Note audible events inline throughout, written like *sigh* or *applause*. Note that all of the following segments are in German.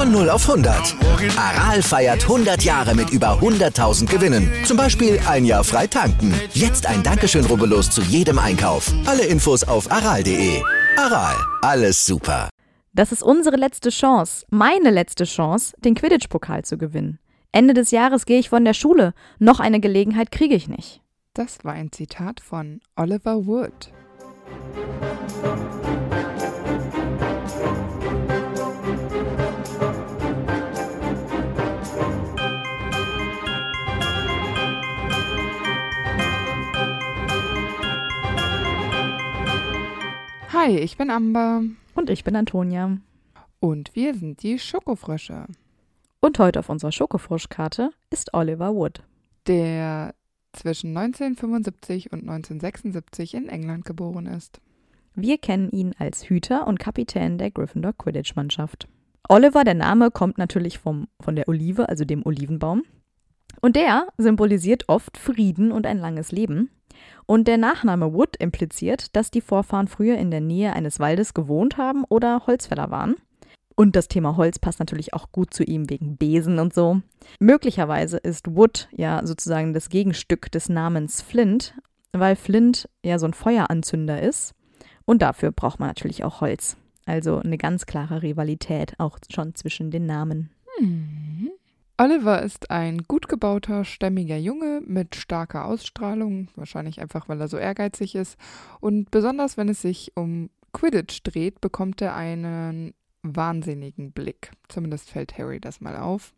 Von 0 auf 100. Aral feiert 100 Jahre mit über 100.000 Gewinnen. Zum Beispiel ein Jahr frei tanken. Jetzt ein Dankeschön, rubbellos zu jedem Einkauf. Alle Infos auf aral.de. Aral, alles super. Das ist unsere letzte Chance, meine letzte Chance, den Quidditch-Pokal zu gewinnen. Ende des Jahres gehe ich von der Schule. Noch eine Gelegenheit kriege ich nicht. Das war ein Zitat von Oliver Wood. Hi, ich bin Amber. Und ich bin Antonia. Und wir sind die Schokofrösche. Und heute auf unserer Schokofroschkarte ist Oliver Wood. Der zwischen 1975 und 1976 in England geboren ist. Wir kennen ihn als Hüter und Kapitän der Gryffindor Quidditch-Mannschaft. Oliver, der Name, kommt natürlich vom, von der Olive, also dem Olivenbaum. Und der symbolisiert oft Frieden und ein langes Leben. Und der Nachname Wood impliziert, dass die Vorfahren früher in der Nähe eines Waldes gewohnt haben oder Holzfäller waren. Und das Thema Holz passt natürlich auch gut zu ihm wegen Besen und so. Möglicherweise ist Wood ja sozusagen das Gegenstück des Namens Flint, weil Flint ja so ein Feueranzünder ist. Und dafür braucht man natürlich auch Holz. Also eine ganz klare Rivalität auch schon zwischen den Namen. Hm. Oliver ist ein gut gebauter, stämmiger Junge mit starker Ausstrahlung, wahrscheinlich einfach, weil er so ehrgeizig ist. Und besonders wenn es sich um Quidditch dreht, bekommt er einen wahnsinnigen Blick. Zumindest fällt Harry das mal auf.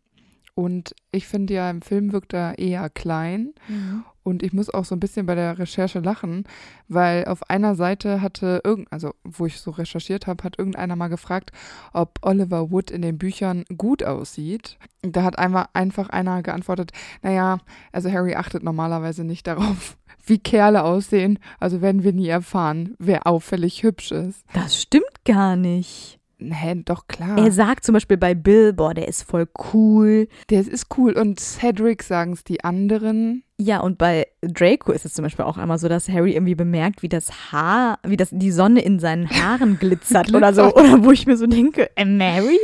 Und ich finde ja, im Film wirkt er eher klein. Mhm. Und ich muss auch so ein bisschen bei der Recherche lachen, weil auf einer Seite hatte irgend, also wo ich so recherchiert habe, hat irgendeiner mal gefragt, ob Oliver Wood in den Büchern gut aussieht. Da hat einmal einfach einer geantwortet, naja, also Harry achtet normalerweise nicht darauf, *laughs* wie Kerle aussehen, also werden wir nie erfahren, wer auffällig hübsch ist. Das stimmt gar nicht. Hä, doch klar. Er sagt zum Beispiel bei Bill, boah, der ist voll cool. Der ist cool. Und Cedric sagen es die anderen. Ja, und bei Draco ist es zum Beispiel auch einmal so, dass Harry irgendwie bemerkt, wie das Haar, wie das die Sonne in seinen Haaren *laughs* glitzert oder so. Oder wo ich mir so denke, äh, Mary?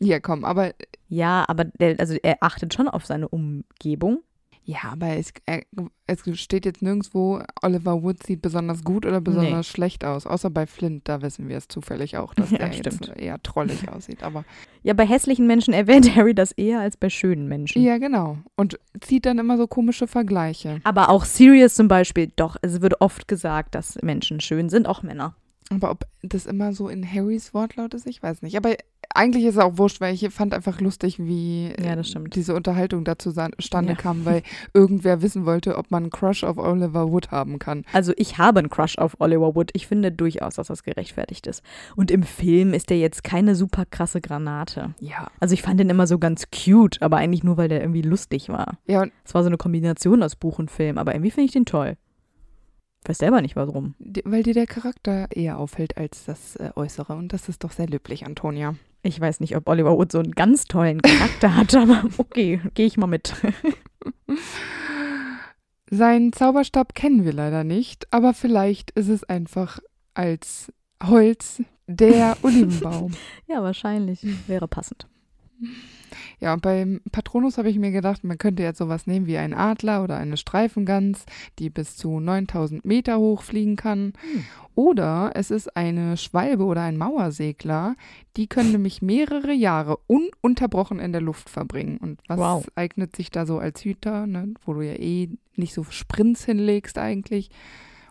ja, komm, aber. Ja, aber der, also er achtet schon auf seine Umgebung. Ja, aber es, äh, es steht jetzt nirgendwo, Oliver Wood sieht besonders gut oder besonders nee. schlecht aus. Außer bei Flint, da wissen wir es zufällig auch, dass *laughs* ja, der stimmt. jetzt eher trollig *laughs* aussieht. Aber ja, bei hässlichen Menschen erwähnt Harry das eher als bei schönen Menschen. Ja, genau. Und zieht dann immer so komische Vergleiche. Aber auch Sirius zum Beispiel, doch, es wird oft gesagt, dass Menschen schön sind, auch Männer. Aber ob das immer so in Harrys Wortlaut ist, ich weiß nicht. Aber eigentlich ist es auch wurscht, weil ich fand einfach lustig, wie ja, diese Unterhaltung dazu zustande ja. kam, weil *laughs* irgendwer wissen wollte, ob man einen Crush auf Oliver Wood haben kann. Also ich habe einen Crush auf Oliver Wood. Ich finde durchaus, dass das gerechtfertigt ist. Und im Film ist der jetzt keine super krasse Granate. Ja. Also ich fand den immer so ganz cute, aber eigentlich nur, weil der irgendwie lustig war. Ja. Es war so eine Kombination aus Buch und Film, aber irgendwie finde ich den toll. Ich weiß selber nicht warum. Weil dir der Charakter eher auffällt als das äh, Äußere. Und das ist doch sehr löblich, Antonia. Ich weiß nicht, ob Oliver Wood so einen ganz tollen Charakter hat, *laughs* aber okay, gehe ich mal mit. *laughs* Seinen Zauberstab kennen wir leider nicht, aber vielleicht ist es einfach als Holz der *laughs* Olivenbaum. ja, wahrscheinlich. Wäre passend. Ja, und beim Patronus habe ich mir gedacht, man könnte jetzt sowas nehmen wie ein Adler oder eine Streifengans, die bis zu 9000 Meter hoch fliegen kann. Hm. Oder es ist eine Schwalbe oder ein Mauersegler, die können nämlich mehrere Jahre ununterbrochen in der Luft verbringen. Und was wow. eignet sich da so als Hüter, ne, wo du ja eh nicht so Sprints hinlegst eigentlich.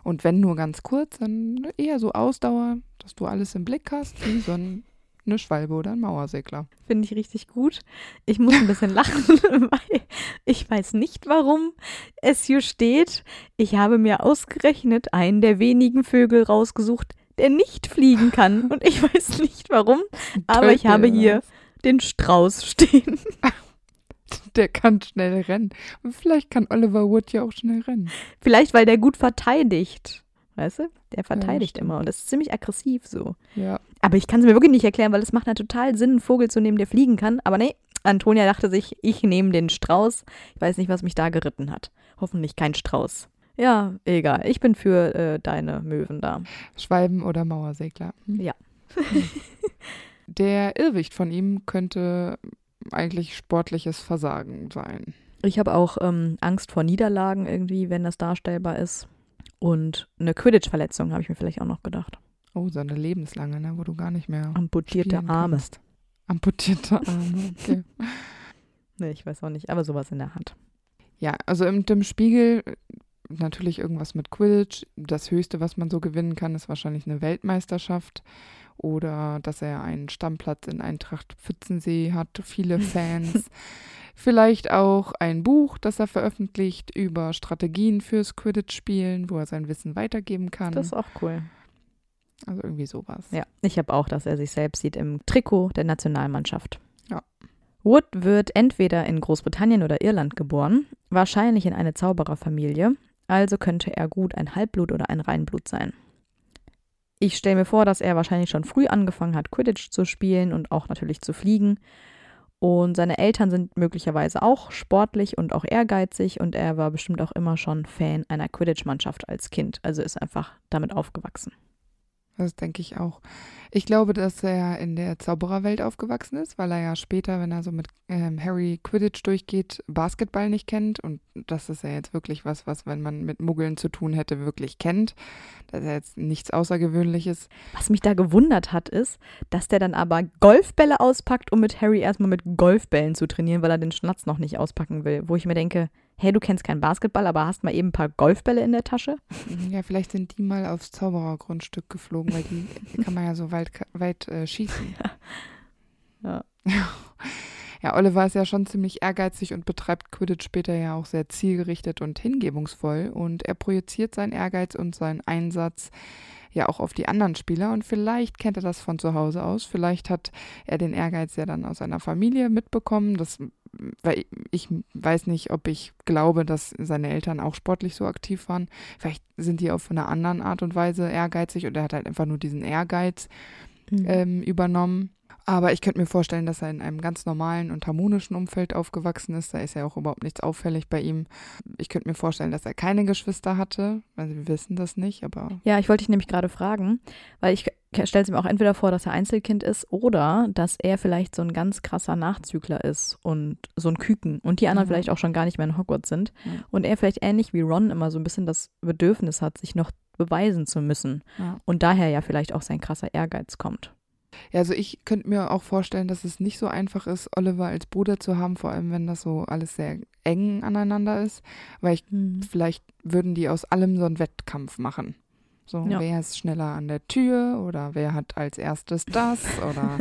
Und wenn nur ganz kurz, dann eher so Ausdauer, dass du alles im Blick hast, wie so ein eine Schwalbe oder ein Mauersegler. Finde ich richtig gut. Ich muss ein bisschen lachen, *laughs* weil ich weiß nicht, warum es hier steht. Ich habe mir ausgerechnet einen der wenigen Vögel rausgesucht, der nicht fliegen kann. Und ich weiß nicht warum, aber ich habe hier den Strauß stehen. *laughs* der kann schnell rennen. Und vielleicht kann Oliver Wood ja auch schnell rennen. Vielleicht, weil der gut verteidigt. Weißt du? Der verteidigt stimmt. immer und das ist ziemlich aggressiv so. Ja. Aber ich kann es mir wirklich nicht erklären, weil es macht ja total Sinn, einen Vogel zu nehmen, der fliegen kann. Aber nee, Antonia dachte sich, ich nehme den Strauß. Ich weiß nicht, was mich da geritten hat. Hoffentlich kein Strauß. Ja, egal. Ich bin für äh, deine Möwen da. Schwalben oder Mauersegler. Hm. Ja. *laughs* Der Irrwicht von ihm könnte eigentlich sportliches Versagen sein. Ich habe auch ähm, Angst vor Niederlagen irgendwie, wenn das darstellbar ist. Und eine Quidditch-Verletzung habe ich mir vielleicht auch noch gedacht. Oh, so eine lebenslange, ne, wo du gar nicht mehr Amputierte Arme. kannst. Amputierte *laughs* Arme, okay. Nee, ich weiß auch nicht, aber sowas in der Hand. Ja, also im dem Spiegel natürlich irgendwas mit Quidditch. Das Höchste, was man so gewinnen kann, ist wahrscheinlich eine Weltmeisterschaft oder dass er einen Stammplatz in Eintracht Pfützensee hat, viele Fans. *laughs* Vielleicht auch ein Buch, das er veröffentlicht über Strategien fürs Quidditch-Spielen, wo er sein Wissen weitergeben kann. Das ist auch cool. also irgendwie sowas. Ja, ich habe auch, dass er sich selbst sieht im Trikot der Nationalmannschaft. Ja. Wood wird entweder in Großbritannien oder Irland geboren, wahrscheinlich in eine Zaubererfamilie, also könnte er gut ein Halbblut oder ein Reinblut sein. Ich stelle mir vor, dass er wahrscheinlich schon früh angefangen hat, Quidditch zu spielen und auch natürlich zu fliegen. Und seine Eltern sind möglicherweise auch sportlich und auch ehrgeizig und er war bestimmt auch immer schon Fan einer Quidditch-Mannschaft als Kind, also ist einfach damit aufgewachsen. Das denke ich auch. Ich glaube, dass er in der Zaubererwelt aufgewachsen ist, weil er ja später, wenn er so mit ähm, Harry Quidditch durchgeht, Basketball nicht kennt. Und das ist ja jetzt wirklich was, was, wenn man mit Muggeln zu tun hätte, wirklich kennt. Das ist ja jetzt nichts Außergewöhnliches. Was mich da gewundert hat, ist, dass der dann aber Golfbälle auspackt, um mit Harry erstmal mit Golfbällen zu trainieren, weil er den Schnatz noch nicht auspacken will. Wo ich mir denke, hey, du kennst keinen Basketball, aber hast mal eben ein paar Golfbälle in der Tasche? Ja, vielleicht sind die mal aufs Zauberergrundstück geflogen, weil die, kann man ja so weit, weit äh, schießen. *laughs* Ja. Ja, Oliver ist ja schon ziemlich ehrgeizig und betreibt Quidditch später ja auch sehr zielgerichtet und hingebungsvoll. Und er projiziert seinen Ehrgeiz und seinen Einsatz ja auch auf die anderen Spieler. Und vielleicht kennt er das von zu Hause aus. Vielleicht hat er den Ehrgeiz ja dann aus seiner Familie mitbekommen. Das, weil ich weiß nicht, ob ich glaube, dass seine Eltern auch sportlich so aktiv waren. Vielleicht sind die auf eine anderen Art und Weise ehrgeizig und er hat halt einfach nur diesen Ehrgeiz ähm, übernommen. Aber ich könnte mir vorstellen, dass er in einem ganz normalen und harmonischen Umfeld aufgewachsen ist. Da ist ja auch überhaupt nichts auffällig bei ihm. Ich könnte mir vorstellen, dass er keine Geschwister hatte. Also wir wissen das nicht, aber Ja, ich wollte dich nämlich gerade fragen, weil ich stelle es mir auch entweder vor, dass er Einzelkind ist oder dass er vielleicht so ein ganz krasser Nachzügler ist und so ein Küken und die anderen Mhm. vielleicht auch schon gar nicht mehr in Hogwarts sind Ja. und er vielleicht ähnlich wie Ron immer so ein bisschen das Bedürfnis hat, sich noch beweisen zu müssen Ja. und daher ja vielleicht auch sein krasser Ehrgeiz kommt. Ja, also ich könnte mir auch vorstellen, dass es nicht so einfach ist, Oliver als Bruder zu haben, vor allem wenn das so alles sehr eng aneinander ist, weil ich vielleicht würden die aus allem so einen Wettkampf machen. So, Ja. wer ist schneller an der Tür oder wer hat als erstes das *laughs* oder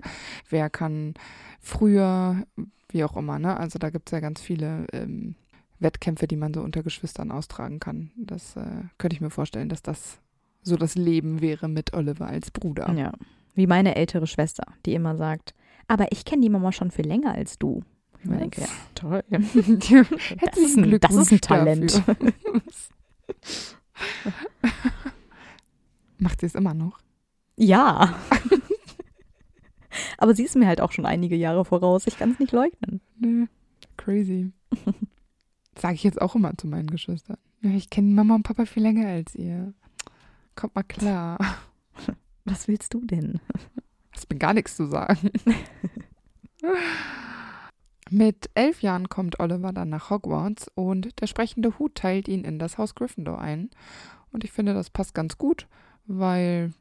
wer kann früher, wie auch immer, ne? Also da gibt es ja ganz viele ähm, Wettkämpfe, die man so unter Geschwistern austragen kann. Das äh, könnte ich mir vorstellen, dass das so das Leben wäre mit Oliver als Bruder. Ja, wie meine ältere Schwester, die immer sagt, aber ich kenne die Mama schon viel länger als du. Ich denke, ja, toll. *laughs* Das ist ein- das ist ein Talent. Macht sie es immer noch? Ja. *laughs* Aber sie ist mir halt auch schon einige Jahre voraus. Ich kann es nicht leugnen. Nö. Crazy. *laughs* Sage ich jetzt auch immer zu meinen Geschwistern. Ja, ich kenne Mama und Papa viel länger als ihr. Kommt mal klar. Was willst du denn? *laughs* Hast mir gar nichts zu sagen. *laughs* Mit elf Jahren kommt Oliver dann nach Hogwarts und der sprechende Hut teilt ihn in das Haus Gryffindor ein. Und ich finde, das passt ganz gut, weil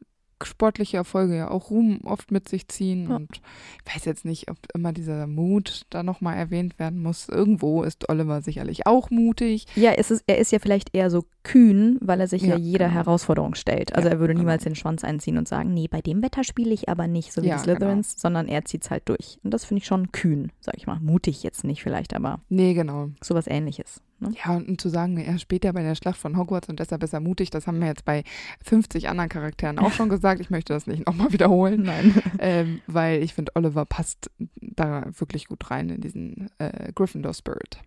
sportliche Erfolge ja auch Ruhm oft mit sich ziehen. Ja. Und ich weiß jetzt nicht, ob immer dieser Mut da nochmal erwähnt werden muss. Irgendwo ist Oliver sicherlich auch mutig. Ja, es ist, er ist ja vielleicht eher so kühn, weil er sich ja, Ja, jeder genau. Herausforderung stellt. Also Ja, er würde niemals genau. den Schwanz einziehen und sagen, nee, bei dem Wetter spiele ich aber nicht, so wie die Slytherins, sondern er zieht es halt durch. Und das finde ich schon kühn, sag ich mal. Mutig jetzt nicht vielleicht, aber Nee, genau. sowas ähnliches. Ne? Ja, und zu sagen, er später bei der Schlacht von Hogwarts und deshalb ist er mutig, das haben wir jetzt bei 50 anderen Charakteren auch schon gesagt. Ich möchte das nicht nochmal wiederholen. Nein. *laughs* Ähm, weil ich finde, Oliver passt da wirklich gut rein in diesen äh, Gryffindor-Spirit.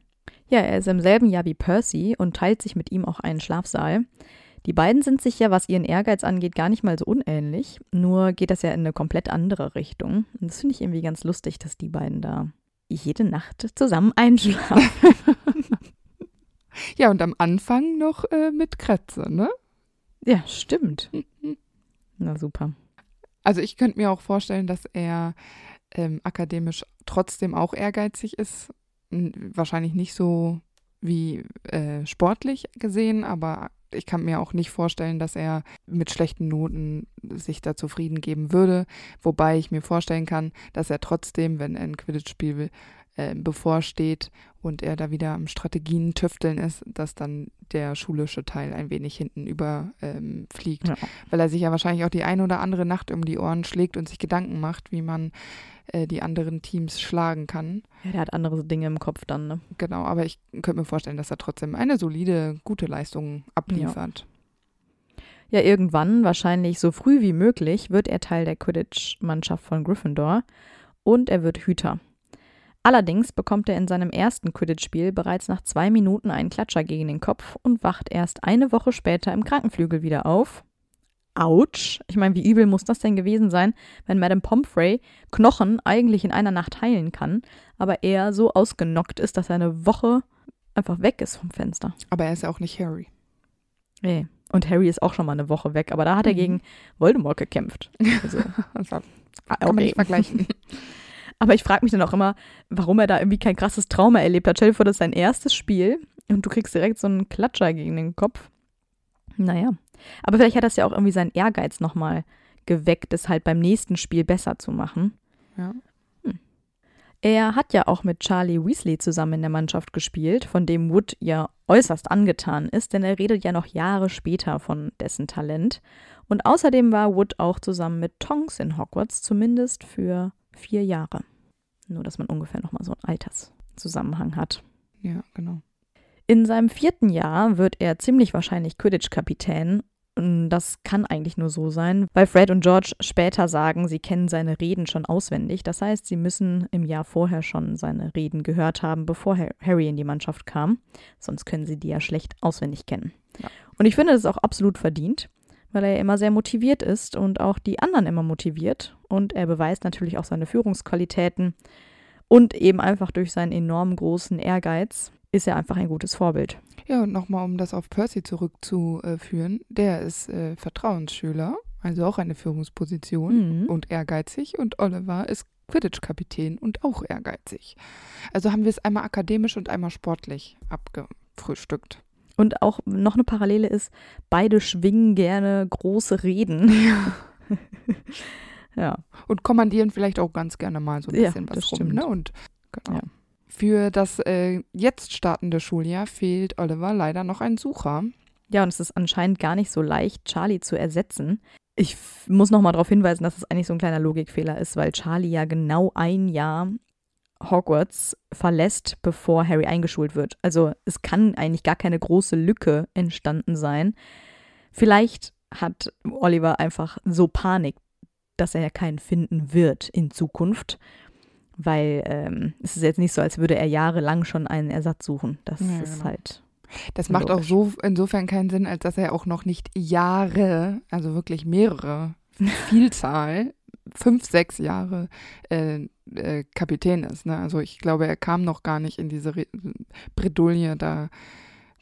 Ja, er ist im selben Jahr wie Percy und teilt sich mit ihm auch einen Schlafsaal. Die beiden sind sich ja, was ihren Ehrgeiz angeht, gar nicht mal so unähnlich. Nur geht das ja in eine komplett andere Richtung. Und das finde ich irgendwie ganz lustig, dass die beiden da jede Nacht zusammen einschlafen. *laughs* ja, und am Anfang noch äh, mit Kretze, ne? Ja, stimmt. Na super. Also ich könnte mir auch vorstellen, dass er ähm, akademisch trotzdem auch ehrgeizig ist. Wahrscheinlich nicht so wie äh, sportlich gesehen, aber ich kann mir auch nicht vorstellen, dass er mit schlechten Noten sich da zufrieden geben würde. Wobei ich mir vorstellen kann, dass er trotzdem, wenn er ein Quidditch-Spiel äh, bevorsteht und er da wieder am Strategien tüfteln ist, dass dann der schulische Teil ein wenig hinten überfliegt. Ähm, ja. Weil er sich ja wahrscheinlich auch die eine oder andere Nacht um die Ohren schlägt und sich Gedanken macht, wie man äh, die anderen Teams schlagen kann. Ja, der hat andere Dinge im Kopf dann, ne? Genau, aber ich könnte mir vorstellen, dass er trotzdem eine solide, gute Leistung abliefert. Ja. ja, irgendwann, wahrscheinlich so früh wie möglich, wird er Teil der Quidditch-Mannschaft von Gryffindor und er wird Hüter. Allerdings bekommt er in seinem ersten Quidditch-Spiel bereits nach zwei Minuten einen Klatscher gegen den Kopf und wacht erst eine Woche später im Krankenflügel wieder auf. Autsch. Ich meine, wie übel muss das denn gewesen sein, wenn Madame Pomfrey Knochen eigentlich in einer Nacht heilen kann, aber er so ausgenockt ist, dass er eine Woche einfach weg ist vom Fenster. Aber er ist ja auch nicht Harry. Nee. Und Harry ist auch schon mal eine Woche weg, aber da hat er mhm. gegen Voldemort gekämpft. Also, *laughs* das kann man nicht vergleichen. *laughs* Aber ich frage mich dann auch immer, warum er da irgendwie kein krasses Trauma erlebt hat. Stell dir vor, das ist sein erstes Spiel und du kriegst direkt so einen Klatscher gegen den Kopf. Naja. Aber vielleicht hat das ja auch irgendwie seinen Ehrgeiz nochmal geweckt, es halt beim nächsten Spiel besser zu machen. Ja. Hm. Er hat ja auch mit Charlie Weasley zusammen in der Mannschaft gespielt, von dem Wood ja äußerst angetan ist, denn er redet ja noch Jahre später von dessen Talent. Und außerdem war Wood auch zusammen mit Tonks in Hogwarts, zumindest für vier Jahre. Nur, dass man ungefähr nochmal so einen Alterszusammenhang hat. Ja, genau. In seinem vierten Jahr wird er ziemlich wahrscheinlich Quidditch-Kapitän. Das kann eigentlich nur so sein, weil Fred und George später sagen, sie kennen seine Reden schon auswendig. Das heißt, sie müssen im Jahr vorher schon seine Reden gehört haben, bevor Harry in die Mannschaft kam. Sonst können sie die ja schlecht auswendig kennen. Ja. Und ich finde das auch absolut verdient weil er immer sehr motiviert ist und auch die anderen immer motiviert. Und er beweist natürlich auch seine Führungsqualitäten. Und eben einfach durch seinen enorm großen Ehrgeiz ist er einfach ein gutes Vorbild. Ja, und nochmal, um das auf Percy zurückzuführen, der ist äh, Vertrauensschüler, also auch eine Führungsposition mhm. und ehrgeizig. Und Oliver ist Quidditch-Kapitän und auch ehrgeizig. Also haben wir es einmal akademisch und einmal sportlich abgefrühstückt. Und auch noch eine Parallele ist, beide schwingen gerne große Reden. Ja. *laughs* *laughs* ja. Und kommandieren vielleicht auch ganz gerne mal so ein bisschen ja, was rum. Ne? Und genau. Ja. Für das äh, jetzt startende Schuljahr fehlt Oliver leider noch ein Sucher. Ja, und es ist anscheinend gar nicht so leicht, Charlie zu ersetzen. Ich muss noch mal darauf hinweisen, dass es eigentlich so ein kleiner Logikfehler ist, weil Charlie ja genau ein Jahr Hogwarts verlässt, bevor Harry eingeschult wird. Also es kann eigentlich gar keine große Lücke entstanden sein. Vielleicht hat Oliver einfach so Panik, dass er ja keinen finden wird in Zukunft. Weil ähm, es ist jetzt nicht so, als würde er jahrelang schon einen Ersatz suchen. Das ja, ist genau. halt. Das macht logisch. auch so insofern keinen Sinn, als dass er auch noch nicht Jahre, also wirklich mehrere, *laughs* Vielzahl fünf, sechs Jahre äh, äh, Kapitän ist. Ne? Also ich glaube, er kam noch gar nicht in diese Re Bredouille, da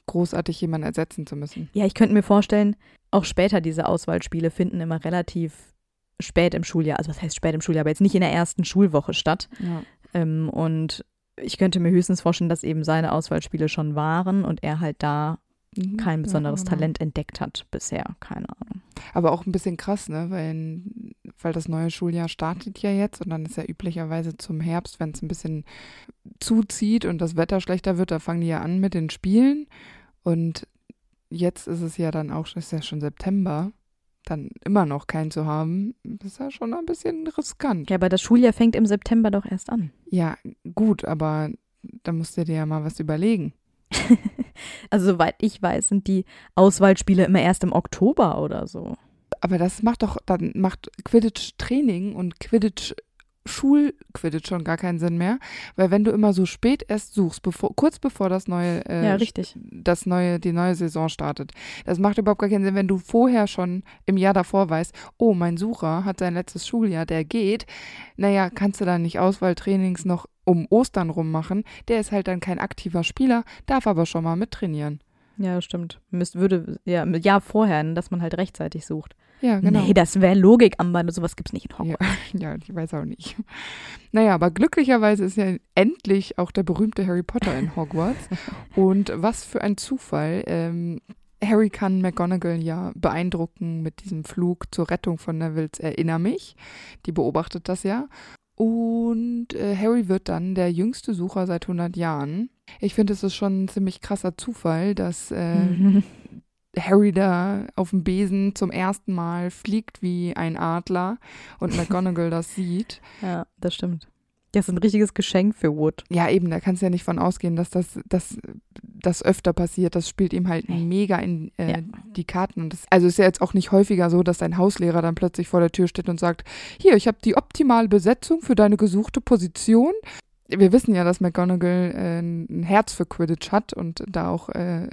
großartig jemanden ersetzen zu müssen. Ja, ich könnte mir vorstellen, auch später diese Auswahlspiele finden immer relativ spät im Schuljahr, also was heißt spät im Schuljahr, aber jetzt nicht in der ersten Schulwoche statt. Ja. Ähm, und ich könnte mir höchstens vorstellen, dass eben seine Auswahlspiele schon waren und er halt da Mhm. kein besonderes ja, genau. Talent entdeckt hat bisher. Keine Ahnung. Aber auch ein bisschen krass, ne? Weil, weil das neue Schuljahr startet ja jetzt und dann ist ja üblicherweise zum Herbst, wenn es ein bisschen zuzieht und das Wetter schlechter wird, da fangen die ja an mit den Spielen. Und jetzt ist es ja dann auch, ist ja schon September dann immer noch keinen zu haben, ist ja schon ein bisschen riskant. Ja, aber das Schuljahr fängt im September doch erst an. Ja, gut, aber da musst du dir ja mal was überlegen. *laughs* Also soweit ich weiß, sind die Auswahlspiele immer erst im Oktober oder so. Aber das macht doch, dann macht Quidditch-Training und Quidditch Schul-Quidditch schon gar keinen Sinn mehr, weil wenn du immer so spät erst suchst, bevor, kurz bevor das neue, äh, Ja, richtig. das neue, die neue Saison startet, das macht überhaupt gar keinen Sinn, wenn du vorher schon im Jahr davor weißt, oh, mein Sucher hat sein letztes Schuljahr, der geht, naja, kannst du dann nicht Auswahltrainings noch um Ostern rum machen, der ist halt dann kein aktiver Spieler, darf aber schon mal mittrainieren. Ja, stimmt. Müsst, würde, ja, Jahr vorher, dass man halt rechtzeitig sucht. Ja, genau. Nee, das wäre Logik am Band. Sowas gibt es nicht in Ja, Hogwarts. *laughs* ja, ich weiß auch nicht. Naja, aber glücklicherweise ist ja endlich auch der berühmte Harry Potter in Hogwarts. *laughs* Und was für ein Zufall. Ähm, Harry kann McGonagall ja beeindrucken mit diesem Flug zur Rettung von Nevils Erinner mich. Die beobachtet das ja. Und äh, Harry wird dann der jüngste Sucher seit 100 Jahren. Ich finde, es ist schon ein ziemlich krasser Zufall, dass äh. *laughs* Harry da auf dem Besen zum ersten Mal fliegt wie ein Adler und McGonagall das sieht. *laughs* Ja, das stimmt. Das ist ein richtiges Geschenk für Wood. Ja, eben, da kannst du ja nicht von ausgehen, dass das, dass das öfter passiert. Das spielt ihm halt mega in äh, Ja. die Karten. Und das, also ist ja jetzt auch nicht häufiger so, dass dein Hauslehrer dann plötzlich vor der Tür steht und sagt, hier, ich habe die optimale Besetzung für deine gesuchte Position. Wir wissen ja, dass McGonagall äh, ein Herz für Quidditch hat und da auch äh,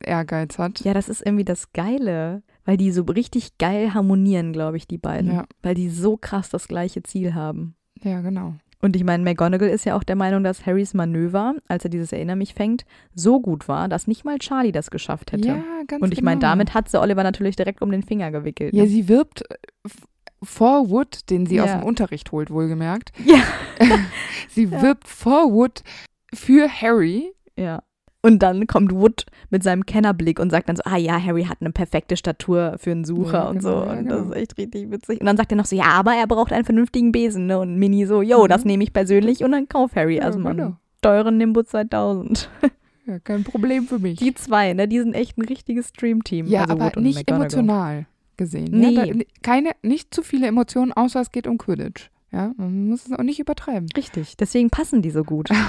Ehrgeiz hat. Ja, das ist irgendwie das Geile, weil die so richtig geil harmonieren, glaube ich, die beiden. Ja. Weil die so krass das gleiche Ziel haben. ja genau. Und ich meine, McGonagall ist ja auch der Meinung, dass Harrys Manöver, als er dieses Erinner mich fängt, so gut war, dass nicht mal Charlie das geschafft hätte. Ja, ganz Und ich meine, genau. damit hat sie Oliver natürlich direkt um den Finger gewickelt. Ja, ne? sie wirbt äh, vor Wood, den sie aus Ja. dem Unterricht holt, wohlgemerkt. Ja. *laughs* sie Ja. wirbt vor Wood für Harry. Ja. Und dann kommt Wood mit seinem Kennerblick und sagt dann so, ah ja, Harry hat eine perfekte Statur für einen Sucher Ja, und genau, so. Und das genau. ist echt richtig witzig. Und dann sagt er noch so, ja, aber er braucht einen vernünftigen Besen, ne? Und Mini so, yo, Mhm. das nehme ich persönlich und dann kauf Harry Ja, erstmal genau. einen teuren Nimbus 2000. Ja, kein Problem für mich. Die zwei, ne? Die sind echt ein richtiges Streamteam. ja, also aber Wood und nicht emotional gesehen. Nee. Ja, da, keine, nicht zu viele Emotionen, außer es geht um Quidditch. Ja, man muss es auch nicht übertreiben. Richtig, deswegen passen die so gut. *laughs*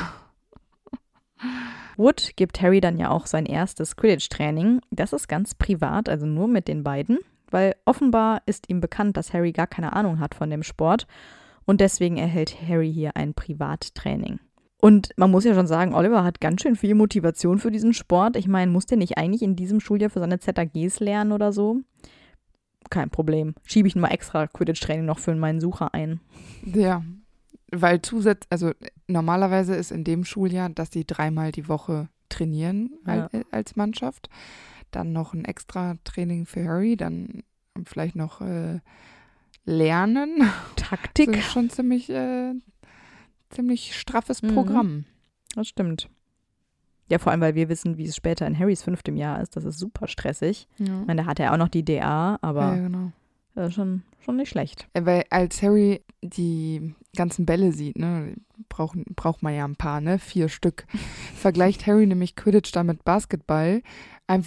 Wood gibt Harry dann ja auch sein erstes Quidditch-Training. Das ist ganz privat, also nur mit den beiden, weil offenbar ist ihm bekannt, dass Harry gar keine Ahnung hat von dem Sport und deswegen erhält Harry hier ein Privattraining. Und man muss ja schon sagen, Oliver hat ganz schön viel Motivation für diesen Sport. Ich meine, muss der nicht eigentlich in diesem Schuljahr für seine ZAGs lernen oder so? Kein Problem. Schiebe ich mal extra Quidditch-Training noch für meinen Sucher ein. Ja, weil zusätzlich, also normalerweise ist in dem Schuljahr, dass die dreimal die Woche trainieren Ja. al- als Mannschaft. Dann noch ein extra Training für Harry, dann vielleicht noch äh, Lernen. *laughs* Das Taktik. ist schon ziemlich, äh, ziemlich straffes Mhm. Programm. Das stimmt. Ja, vor allem, weil wir wissen, wie es später in Harrys fünftem Jahr ist. Das ist super stressig. Ja, Ich meine, da hatte er auch noch die DA, aber ja genau. Äh, schon, schon nicht schlecht. Äh, Weil als Harry die ganzen Bälle sieht, ne, braucht, braucht man ja ein paar, ne, vier Stück, *laughs* vergleicht Harry nämlich Quidditch dann mit Basketball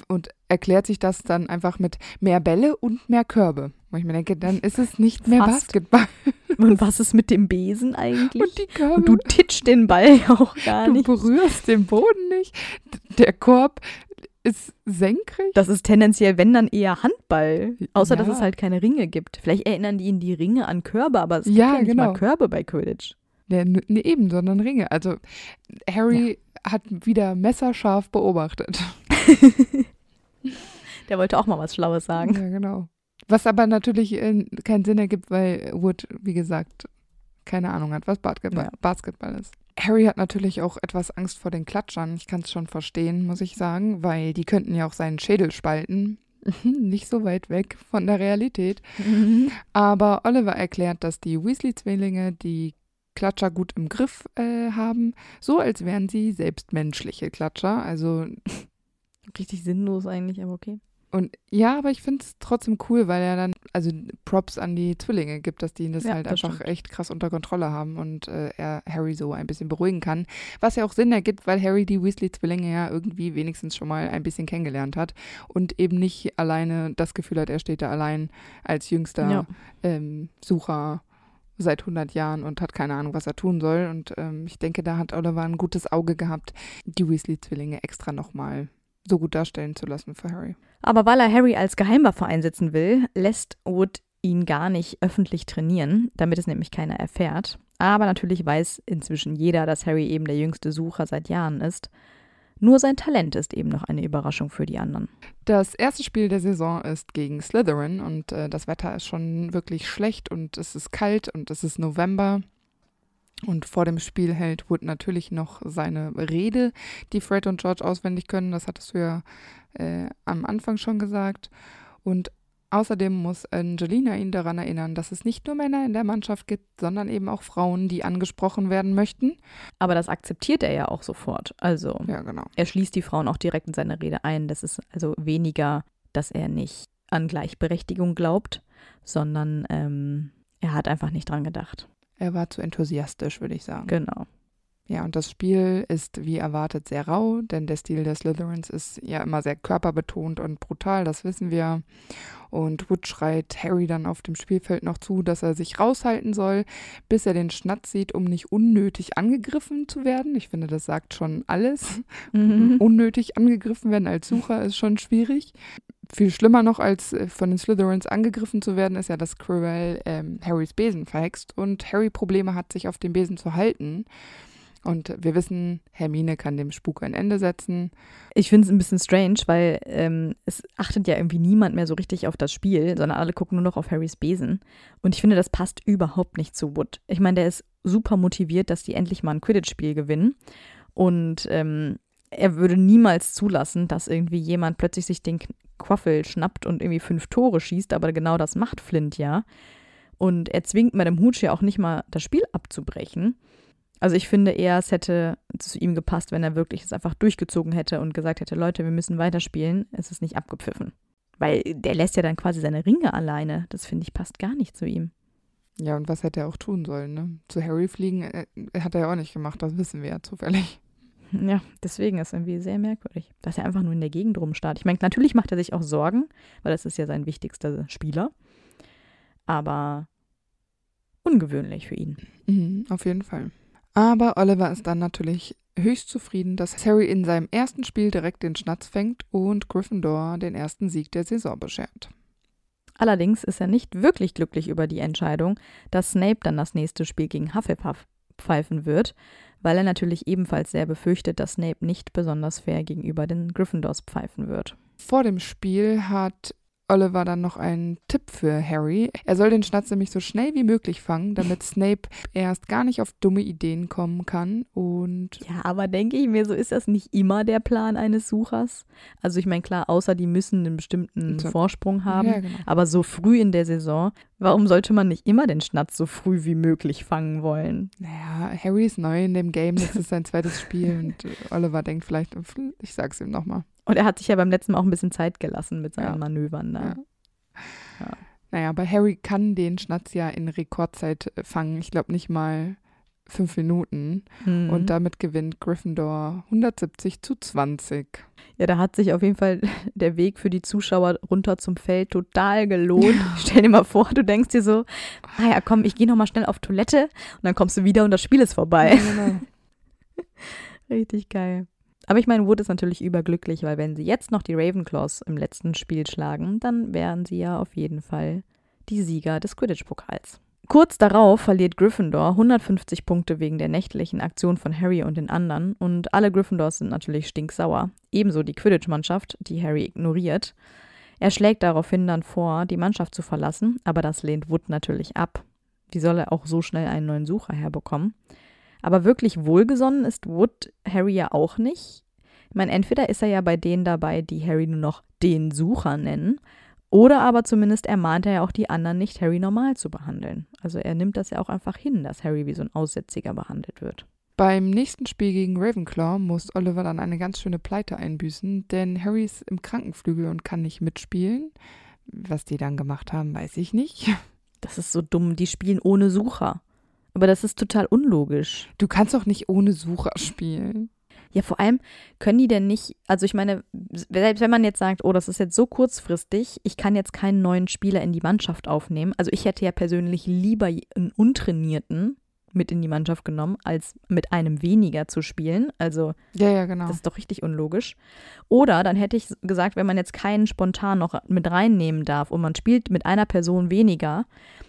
und erklärt sich das dann einfach mit mehr Bälle und mehr Körbe. Wo ich mir denke, dann ist es nicht mehr Fast. Basketball. Und *laughs* was ist mit dem Besen eigentlich? Und die Körbe, Und du titschst den Ball ja auch gar du nicht. berührst den Boden nicht. Der Korb ist senkrecht. Das ist tendenziell, wenn dann eher Handball. Außer, dass Ja. es halt keine Ringe gibt. Vielleicht erinnern die ihn die Ringe an Körbe, aber es gibt Ja, ja, nicht mal genau. Körbe bei Quidditch. Ja, n- nee, eben, sondern Ringe. Also Harry hat wieder messerscharf beobachtet. *laughs* Der wollte auch mal was Schlaues sagen. Ja, genau. Was aber natürlich äh, keinen Sinn ergibt, weil Wood, wie gesagt, keine Ahnung hat, was Basketball, Ja. Basketball ist. Harry hat natürlich auch etwas Angst vor den Klatschern. Ich kann es schon verstehen, muss ich sagen, weil die könnten ja auch seinen Schädel spalten. *laughs* Nicht so weit weg von der Realität. *laughs* Aber Oliver erklärt, dass die Weasley-Zwillinge die Klatscher gut im Griff äh, haben, so als wären sie selbst menschliche Klatscher. Also *laughs* Richtig sinnlos eigentlich, aber okay. Und ja, aber ich finde es trotzdem cool, weil er dann, also Props an die Zwillinge gibt, dass die das Ja, halt das einfach stimmt. echt krass unter Kontrolle haben und äh, er Harry so ein bisschen beruhigen kann. Was ja auch Sinn ergibt, weil Harry die Weasley-Zwillinge ja irgendwie wenigstens schon mal ein bisschen kennengelernt hat und eben nicht alleine das Gefühl hat, er steht da allein als jüngster Ja. ähm, Sucher seit 100 Jahren und hat keine Ahnung, was er tun soll. Und ähm, ich denke, da hat Oliver ein gutes Auge gehabt, die Weasley-Zwillinge extra nochmal so gut darstellen zu lassen für Harry. Aber weil er Harry als Geheimwaffe einsetzen will, lässt Wood ihn gar nicht öffentlich trainieren, damit es nämlich keiner erfährt. Aber natürlich weiß inzwischen jeder, dass Harry eben der jüngste Sucher seit Jahren ist. Nur sein Talent ist eben noch eine Überraschung für die anderen. Das erste Spiel der Saison ist gegen Slytherin und äh, das Wetter ist schon wirklich schlecht und es ist kalt und es ist November. Und vor dem Spiel hält Wood natürlich noch seine Rede, die Fred und George auswendig können. Das hattest du ja äh, am Anfang schon gesagt. Und Außerdem muss Angelina ihn daran erinnern, dass es nicht nur Männer in der Mannschaft gibt, sondern eben auch Frauen, die angesprochen werden möchten. Aber das akzeptiert er ja auch sofort. Also ja, genau. er schließt die Frauen auch direkt in seine Rede ein. Das ist also weniger, dass er nicht an Gleichberechtigung glaubt, sondern ähm, er hat einfach nicht dran gedacht. Er war zu enthusiastisch, würde ich sagen. Genau. Ja, und das Spiel ist wie erwartet sehr rau, denn der Stil der Slytherins ist ja immer sehr körperbetont und brutal, das wissen wir. Und Wood schreit Harry dann auf dem Spielfeld noch zu, dass er sich raushalten soll, bis er den Schnatz sieht, um nicht unnötig angegriffen zu werden. Ich finde, das sagt schon alles. *laughs* Mhm. Unnötig angegriffen werden als Sucher ist schon schwierig. Viel schlimmer noch, als äh, von den Slytherins angegriffen zu werden, ist ja, dass Quirrell ähm, Harrys Besen verhext und Harry Probleme hat, sich auf dem Besen zu halten. Und wir wissen, Hermine kann dem Spuk ein Ende setzen. Ich finde es ein bisschen strange, weil ähm, es achtet ja irgendwie niemand mehr so richtig auf das Spiel, sondern alle gucken nur noch auf Harrys Besen. Und ich finde, das passt überhaupt nicht zu Wood. Ich meine, der ist super motiviert, dass die endlich mal ein Quidditch-Spiel gewinnen. Und ähm, er würde niemals zulassen, dass irgendwie jemand plötzlich sich den Quaffel schnappt und irgendwie fünf Tore schießt, aber genau das macht Flint ja. Und er zwingt Madame Hooch ja auch nicht mal, das Spiel abzubrechen. Also ich finde eher, es hätte zu ihm gepasst, wenn er wirklich es einfach durchgezogen hätte und gesagt hätte, Leute, wir müssen weiterspielen, es ist nicht abgepfiffen. Weil der lässt ja dann quasi seine Ringe alleine. Das finde ich passt gar nicht zu ihm. Ja, und was hätte er auch tun sollen, ne? Zu Harry fliegen äh, hat er ja auch nicht gemacht, das wissen wir ja zufällig. Ja, deswegen ist es irgendwie sehr merkwürdig, dass er einfach nur in der Gegend rumstarrt. Ich meine, natürlich macht er sich auch Sorgen, weil das ist ja sein wichtigster Spieler. Aber ungewöhnlich für ihn. Mhm, auf jeden Fall. Aber Oliver ist dann natürlich höchst zufrieden, dass Harry in seinem ersten Spiel direkt den Schnatz fängt und Gryffindor den ersten Sieg der Saison beschert. Allerdings ist er nicht wirklich glücklich über die Entscheidung, dass Snape dann das nächste Spiel gegen Hufflepuff pfeifen wird, weil er natürlich ebenfalls sehr befürchtet, dass Snape nicht besonders fair gegenüber den Gryffindors pfeifen wird. Vor dem Spiel hat Oliver dann noch einen Tipp für Harry. Er soll den Schnatz nämlich so schnell wie möglich fangen, damit Snape erst gar nicht auf dumme Ideen kommen kann. Und ja, aber denke ich mir, so ist das nicht immer der Plan eines Suchers. Also ich meine, klar, außer die müssen einen bestimmten so. Vorsprung haben, ja, genau. aber so früh in der Saison, warum sollte man nicht immer den Schnatz so früh wie möglich fangen wollen? Naja, Harry ist neu in dem Game, das ist sein zweites Spiel *laughs* und Oliver denkt vielleicht, ich sag's ihm nochmal. Und er hat sich ja beim letzten Mal auch ein bisschen Zeit gelassen mit seinen ja. Manövern da. Ja. Ja. Naja, aber Harry kann den Schnatz ja in Rekordzeit äh, fangen. Ich glaube nicht mal fünf Minuten. Mhm. Und damit gewinnt Gryffindor 170 zu 20. Ja, da hat sich auf jeden Fall *laughs* der Weg für die Zuschauer runter zum Feld total gelohnt. *laughs* Stell dir mal vor, du denkst dir so, ah ja, komm, ich gehe nochmal schnell auf Toilette und dann kommst du wieder und das Spiel ist vorbei. Genau. *laughs* Richtig geil. Aber ich meine, Wood ist natürlich überglücklich, weil wenn sie jetzt noch die Ravenclaws im letzten Spiel schlagen, dann wären sie ja auf jeden Fall die Sieger des Quidditch-Pokals. Kurz darauf verliert Gryffindor 150 Punkte wegen der nächtlichen Aktion von Harry und den anderen und alle Gryffindors sind natürlich stinksauer. Ebenso die Quidditch-Mannschaft, die Harry ignoriert. Er schlägt daraufhin dann vor, die Mannschaft zu verlassen, aber das lehnt Wood natürlich ab. Wie soll er auch so schnell einen neuen Sucher herbekommen? Aber wirklich wohlgesonnen ist Wood Harry ja auch nicht. Ich meine, entweder ist er ja bei denen dabei, die Harry nur noch den Sucher nennen, oder aber zumindest ermahnt er ja auch die anderen nicht, Harry normal zu behandeln. Also er nimmt das ja auch einfach hin, dass Harry wie so ein Aussätziger behandelt wird. Beim nächsten Spiel gegen Ravenclaw muss Oliver dann eine ganz schöne Pleite einbüßen, denn Harry ist im Krankenflügel und kann nicht mitspielen. Was die dann gemacht haben, weiß ich nicht. Das ist so dumm. Die spielen ohne Sucher. Aber das ist total unlogisch. Du kannst doch nicht ohne Sucher spielen. Ja, vor allem können die denn nicht, also ich meine, selbst wenn man jetzt sagt, oh, das ist jetzt so kurzfristig, ich kann jetzt keinen neuen Spieler in die Mannschaft aufnehmen. Also ich hätte ja persönlich lieber einen untrainierten, mit in die Mannschaft genommen, als mit einem weniger zu spielen. Also Ja, ja, genau. das ist doch richtig unlogisch. Oder dann hätte ich gesagt, wenn man jetzt keinen spontan noch mit reinnehmen darf und man spielt mit einer Person weniger,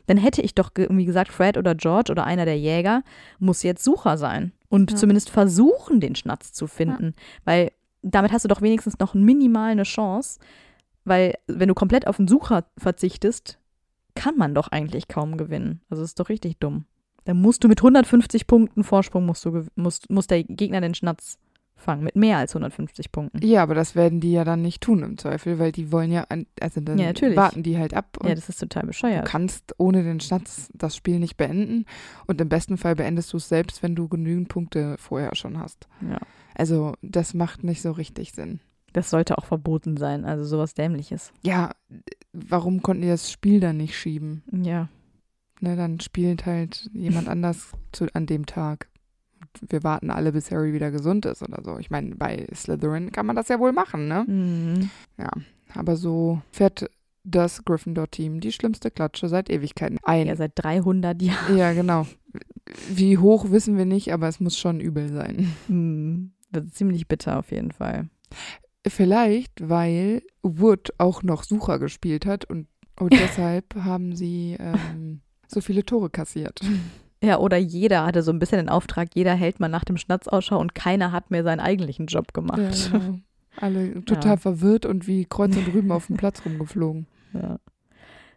dann hätte ich doch ge- irgendwie gesagt, Fred oder George oder einer der Jäger muss jetzt Sucher sein und Ja. zumindest versuchen, den Schnatz zu finden. Weil damit hast du doch wenigstens noch minimal eine Chance, weil wenn du komplett auf den Sucher verzichtest, kann man doch eigentlich kaum gewinnen. Also das ist doch richtig dumm. Dann musst du mit 150 Punkten Vorsprung musst du musst, muss der Gegner den Schnatz fangen mit mehr als 150 Punkten. ja, aber das werden die ja dann nicht tun im Zweifel, weil die wollen ja, an, also dann Ja, natürlich. warten die halt ab und Ja, das ist total du bescheuert. kannst ohne den Schnatz das Spiel nicht beenden und im besten Fall beendest du es selbst, wenn du genügend Punkte vorher schon hast. Ja. Also das macht nicht so richtig Sinn. Das sollte auch verboten sein, also sowas dämliches. Ja, warum konnten die das Spiel dann nicht schieben? Ja. Ne, dann spielt halt jemand anders zu, an dem Tag. Wir warten alle, bis Harry wieder gesund ist oder so. Ich meine, bei Slytherin kann man das ja wohl machen, ne? Mhm. Aber so fährt das Gryffindor-Team die schlimmste Klatsche seit Ewigkeiten ein. Ja, seit 300 Jahren. Ja, genau. Wie hoch wissen wir nicht, aber es muss schon übel sein. Mhm. Das ist ziemlich bitter auf jeden Fall. Vielleicht, weil Wood auch noch Sucher gespielt hat und, und *laughs* deshalb haben sie ähm, so viele Tore kassiert. *laughs* Ja, oder jeder hatte so ein bisschen den Auftrag, jeder hält mal nach dem Schnatz Ausschau und keiner hat mehr seinen eigentlichen Job gemacht. Ja, genau. *laughs* Alle total Ja. verwirrt und wie Kreuz und Rüben auf dem Platz rumgeflogen. *laughs* Ja.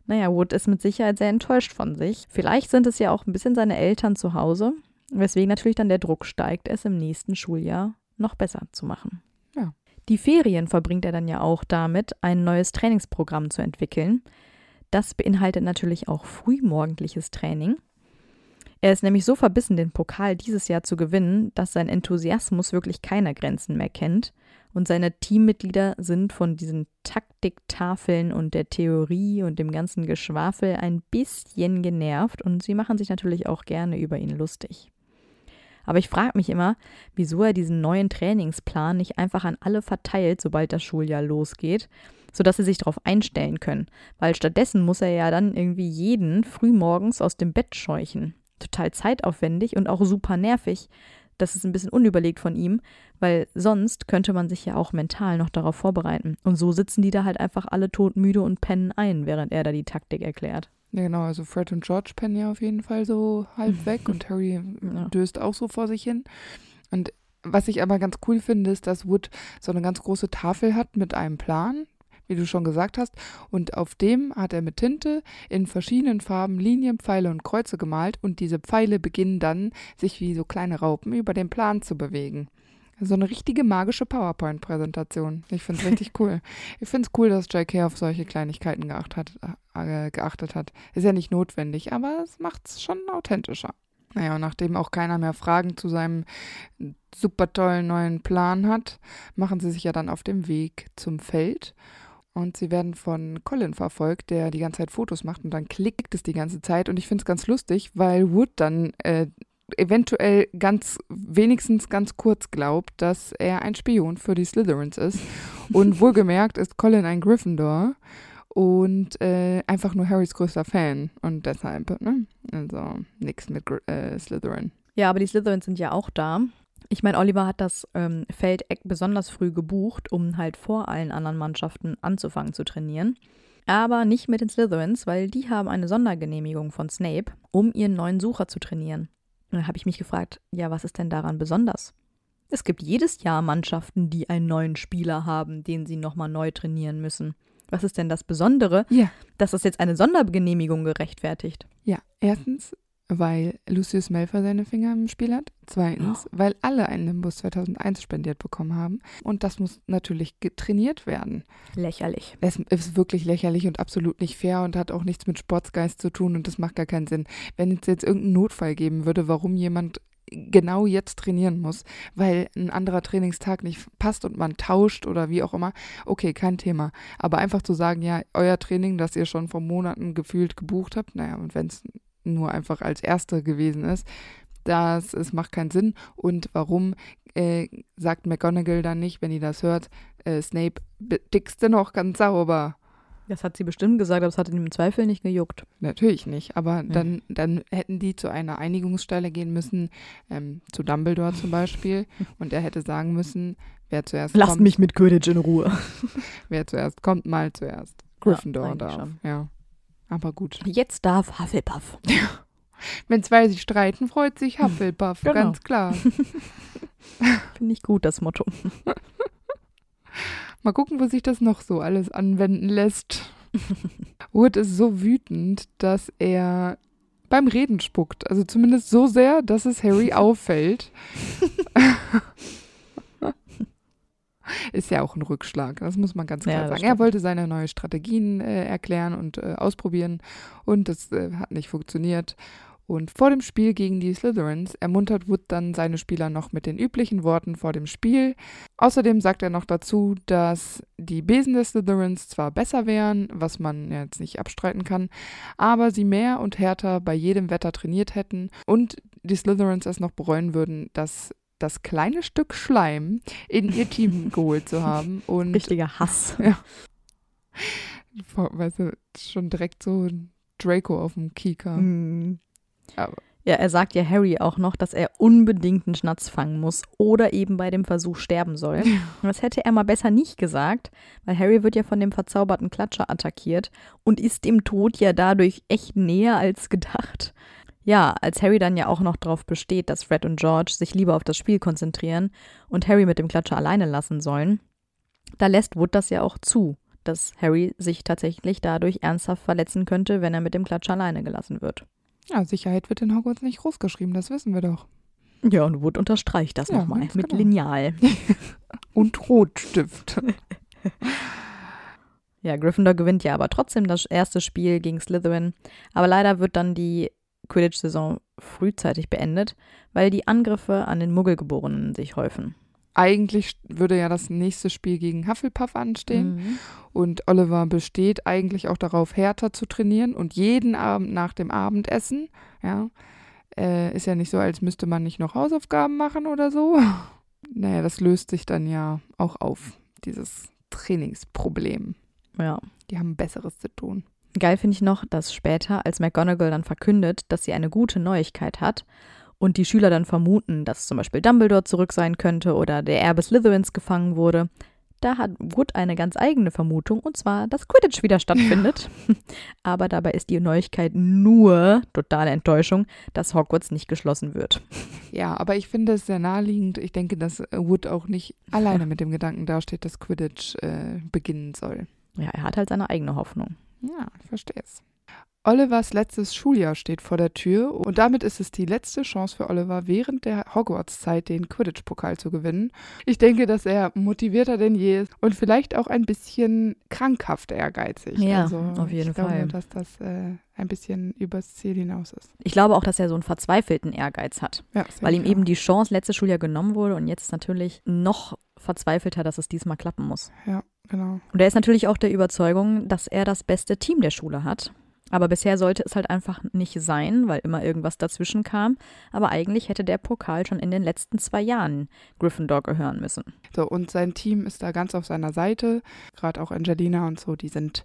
Naja, Wood ist mit Sicherheit sehr enttäuscht von sich. Vielleicht sind es ja auch ein bisschen seine Eltern zu Hause, weswegen natürlich dann der Druck steigt, es im nächsten Schuljahr noch besser zu machen. Ja. Die Ferien verbringt er dann ja auch damit, ein neues Trainingsprogramm zu entwickeln. Das beinhaltet natürlich auch frühmorgendliches Training. Er ist nämlich so verbissen, den Pokal dieses Jahr zu gewinnen, dass sein Enthusiasmus wirklich keine Grenzen mehr kennt. Und seine Teammitglieder sind von diesen Taktiktafeln und der Theorie und dem ganzen Geschwafel ein bisschen genervt und sie machen sich natürlich auch gerne über ihn lustig. Aber ich frage mich immer, wieso er diesen neuen Trainingsplan nicht einfach an alle verteilt, sobald das Schuljahr losgeht, sodass sie sich darauf einstellen können. Weil stattdessen muss er ja dann irgendwie jeden frühmorgens aus dem Bett scheuchen. Total zeitaufwendig und auch super nervig. Das ist ein bisschen unüberlegt von ihm, weil sonst könnte man sich ja auch mental noch darauf vorbereiten. Und so sitzen die da halt einfach alle todmüde und pennen ein, während er da die Taktik erklärt. Ja, genau. Also Fred und George pennen ja auf jeden Fall so halb *laughs* weg und Harry Ja. döst auch so vor sich hin. Und was ich aber ganz cool finde, ist, dass Wood so eine ganz große Tafel hat mit einem Plan, wie du schon gesagt hast. Und auf dem hat er mit Tinte in verschiedenen Farben Linien, Pfeile und Kreuze gemalt. Und diese Pfeile beginnen dann, sich wie so kleine Raupen über den Plan zu bewegen. So eine richtige magische PowerPoint-Präsentation. Ich finde es richtig *laughs* cool. Ich finde es cool, dass J.K. auf solche Kleinigkeiten geachtet hat, äh, geachtet hat. Ist ja nicht notwendig, aber es macht es schon authentischer. Naja, und nachdem auch keiner mehr Fragen zu seinem super tollen neuen Plan hat, machen sie sich ja dann auf dem Weg zum Feld. Und sie werden von Colin verfolgt, der die ganze Zeit Fotos macht und dann klickt es die ganze Zeit. Und ich finde es ganz lustig, weil Wood dann äh, eventuell ganz, wenigstens ganz kurz glaubt, dass er ein Spion für die Slytherins ist. *laughs* Und wohlgemerkt ist Colin ein Gryffindor und äh, einfach nur Harrys größter Fan. Und deshalb, ne? Also nichts mit Gr äh, Slytherin. Ja, aber die Slytherins sind ja auch da. Ich meine, Oliver hat das ähm, Feldeck besonders früh gebucht, um halt vor allen anderen Mannschaften anzufangen zu trainieren. Aber nicht mit den Slytherins, weil die haben eine Sondergenehmigung von Snape, um ihren neuen Sucher zu trainieren. Und dann habe ich mich gefragt, ja, was ist denn daran besonders? Es gibt jedes Jahr Mannschaften, die einen neuen Spieler haben, den sie nochmal neu trainieren müssen. Was ist denn das Besondere, Ja. dass das jetzt eine Sondergenehmigung gerechtfertigt? Ja, erstens, weil Lucius Malfoy seine Finger im Spiel hat. Zweitens, weil alle einen Nimbus 2001 spendiert bekommen haben. Und das muss natürlich getrainiert werden. Lächerlich. Es ist wirklich lächerlich und absolut nicht fair und hat auch nichts mit Sportsgeist zu tun und das macht gar keinen Sinn. Wenn es jetzt irgendeinen Notfall geben würde, warum jemand genau jetzt trainieren muss, weil ein anderer Trainingstag nicht passt und man tauscht oder wie auch immer, okay, kein Thema. Aber einfach zu sagen, ja, euer Training, das ihr schon vor Monaten gefühlt gebucht habt, naja, und wenn es nur einfach als Erste gewesen ist, das es macht keinen Sinn. Und warum äh, sagt McGonagall dann nicht, wenn ihr das hört, äh, Snape, dickste noch ganz sauber? Das hat sie bestimmt gesagt, aber es hat ihn im Zweifel nicht gejuckt. Natürlich nicht, aber Nee. dann, dann hätten die zu einer Einigungsstelle gehen müssen, ähm, zu Dumbledore zum Beispiel, *laughs* und er hätte sagen müssen, wer zuerst Lasst kommt, mich mit Quidditch in Ruhe. *laughs* wer zuerst kommt, mal zuerst. Gryffindor eigentlich darf. Ja. Aber gut. Jetzt darf Hufflepuff. Wenn zwei sich streiten, freut sich Hufflepuff, Genau. ganz klar. *laughs* Finde ich gut, das Motto. Mal gucken, wo sich das noch so alles anwenden lässt. Wood ist so wütend, dass er beim Reden spuckt. Also zumindest so sehr, dass es Harry auffällt. *laughs* *laughs* ist ja auch ein Rückschlag, das muss man ganz klar Ja, sagen. stimmt. Er wollte seine neuen Strategien äh, erklären und äh, ausprobieren und das äh, hat nicht funktioniert. Und vor dem Spiel gegen die Slytherins ermuntert Wood dann seine Spieler noch mit den üblichen Worten vor dem Spiel. Außerdem sagt er noch dazu, dass die Besen der Slytherins zwar besser wären, was man jetzt nicht abstreiten kann, aber sie mehr und härter bei jedem Wetter trainiert hätten und die Slytherins es noch bereuen würden, dass das kleine Stück Schleim in ihr Team *laughs* geholt zu haben. Und Richtiger Hass. *laughs* weißt du, schon direkt so Draco auf dem Kieker. Mhm. Aber- Ja, er sagt ja Harry auch noch, dass er unbedingt einen Schnatz fangen muss oder eben bei dem Versuch sterben soll. Und das hätte er mal besser nicht gesagt, weil Harry wird ja von dem verzauberten Klatscher attackiert und ist dem Tod ja dadurch echt näher als gedacht. Ja, als Harry dann ja auch noch darauf besteht, dass Fred und George sich lieber auf das Spiel konzentrieren und Harry mit dem Klatscher alleine lassen sollen, da lässt Wood das ja auch zu, dass Harry sich tatsächlich dadurch ernsthaft verletzen könnte, wenn er mit dem Klatscher alleine gelassen wird. Ja, Sicherheit wird in Hogwarts nicht großgeschrieben, das wissen wir doch. Ja, und Wood unterstreicht das Ja, nochmal mit genau. Lineal. *laughs* Und Rotstift. *laughs* Ja, Gryffindor gewinnt ja aber trotzdem das erste Spiel gegen Slytherin. Aber leider wird dann die Quidditch-Saison frühzeitig beendet, weil die Angriffe an den Muggelgeborenen sich häufen. Eigentlich würde ja das nächste Spiel gegen Hufflepuff anstehen. Mhm. Und Oliver besteht eigentlich auch darauf, härter zu trainieren und jeden Abend nach dem Abendessen, ja, äh, ist ja nicht so, als müsste man nicht noch Hausaufgaben machen oder so. *laughs* Naja, das löst sich dann ja auch auf, dieses Trainingsproblem. Ja. Die haben Besseres zu tun. Geil finde ich noch, dass später, als McGonagall dann verkündet, dass sie eine gute Neuigkeit hat und die Schüler dann vermuten, dass zum Beispiel Dumbledore zurück sein könnte oder der Erbe Slytherins gefangen wurde, da hat Wood eine ganz eigene Vermutung und zwar, dass Quidditch wieder stattfindet. *laughs* Aber dabei ist die Neuigkeit nur totale Enttäuschung, dass Hogwarts nicht geschlossen wird. Ja, aber ich finde es sehr naheliegend. Ich denke, dass äh, Wood auch nicht *laughs* alleine mit dem Gedanken dasteht, dass Quidditch äh, beginnen soll. Ja, er hat halt seine eigene Hoffnung. Ja, ich verstehe es. Olivers letztes Schuljahr steht vor der Tür und damit ist es die letzte Chance für Oliver, während der Hogwarts-Zeit den Quidditch-Pokal zu gewinnen. Ich denke, dass er motivierter denn je ist und vielleicht auch ein bisschen krankhaft ehrgeizig. Ja, also, auf jeden ich glaube, Fall. dass das äh, ein bisschen übers Ziel hinaus ist. Ich glaube auch, dass er so einen verzweifelten Ehrgeiz hat, Ja, weil ihm eben die Chance letztes Schuljahr genommen wurde und jetzt natürlich noch verzweifelter, dass es diesmal klappen muss. Ja, genau. Und er ist natürlich auch der Überzeugung, dass er das beste Team der Schule hat. Aber bisher sollte es halt einfach nicht sein, weil immer irgendwas dazwischen kam. Aber eigentlich hätte der Pokal schon in den letzten zwei Jahren Gryffindor gehören müssen. So, und sein Team ist da ganz auf seiner Seite. Gerade auch Angelina und so, die sind,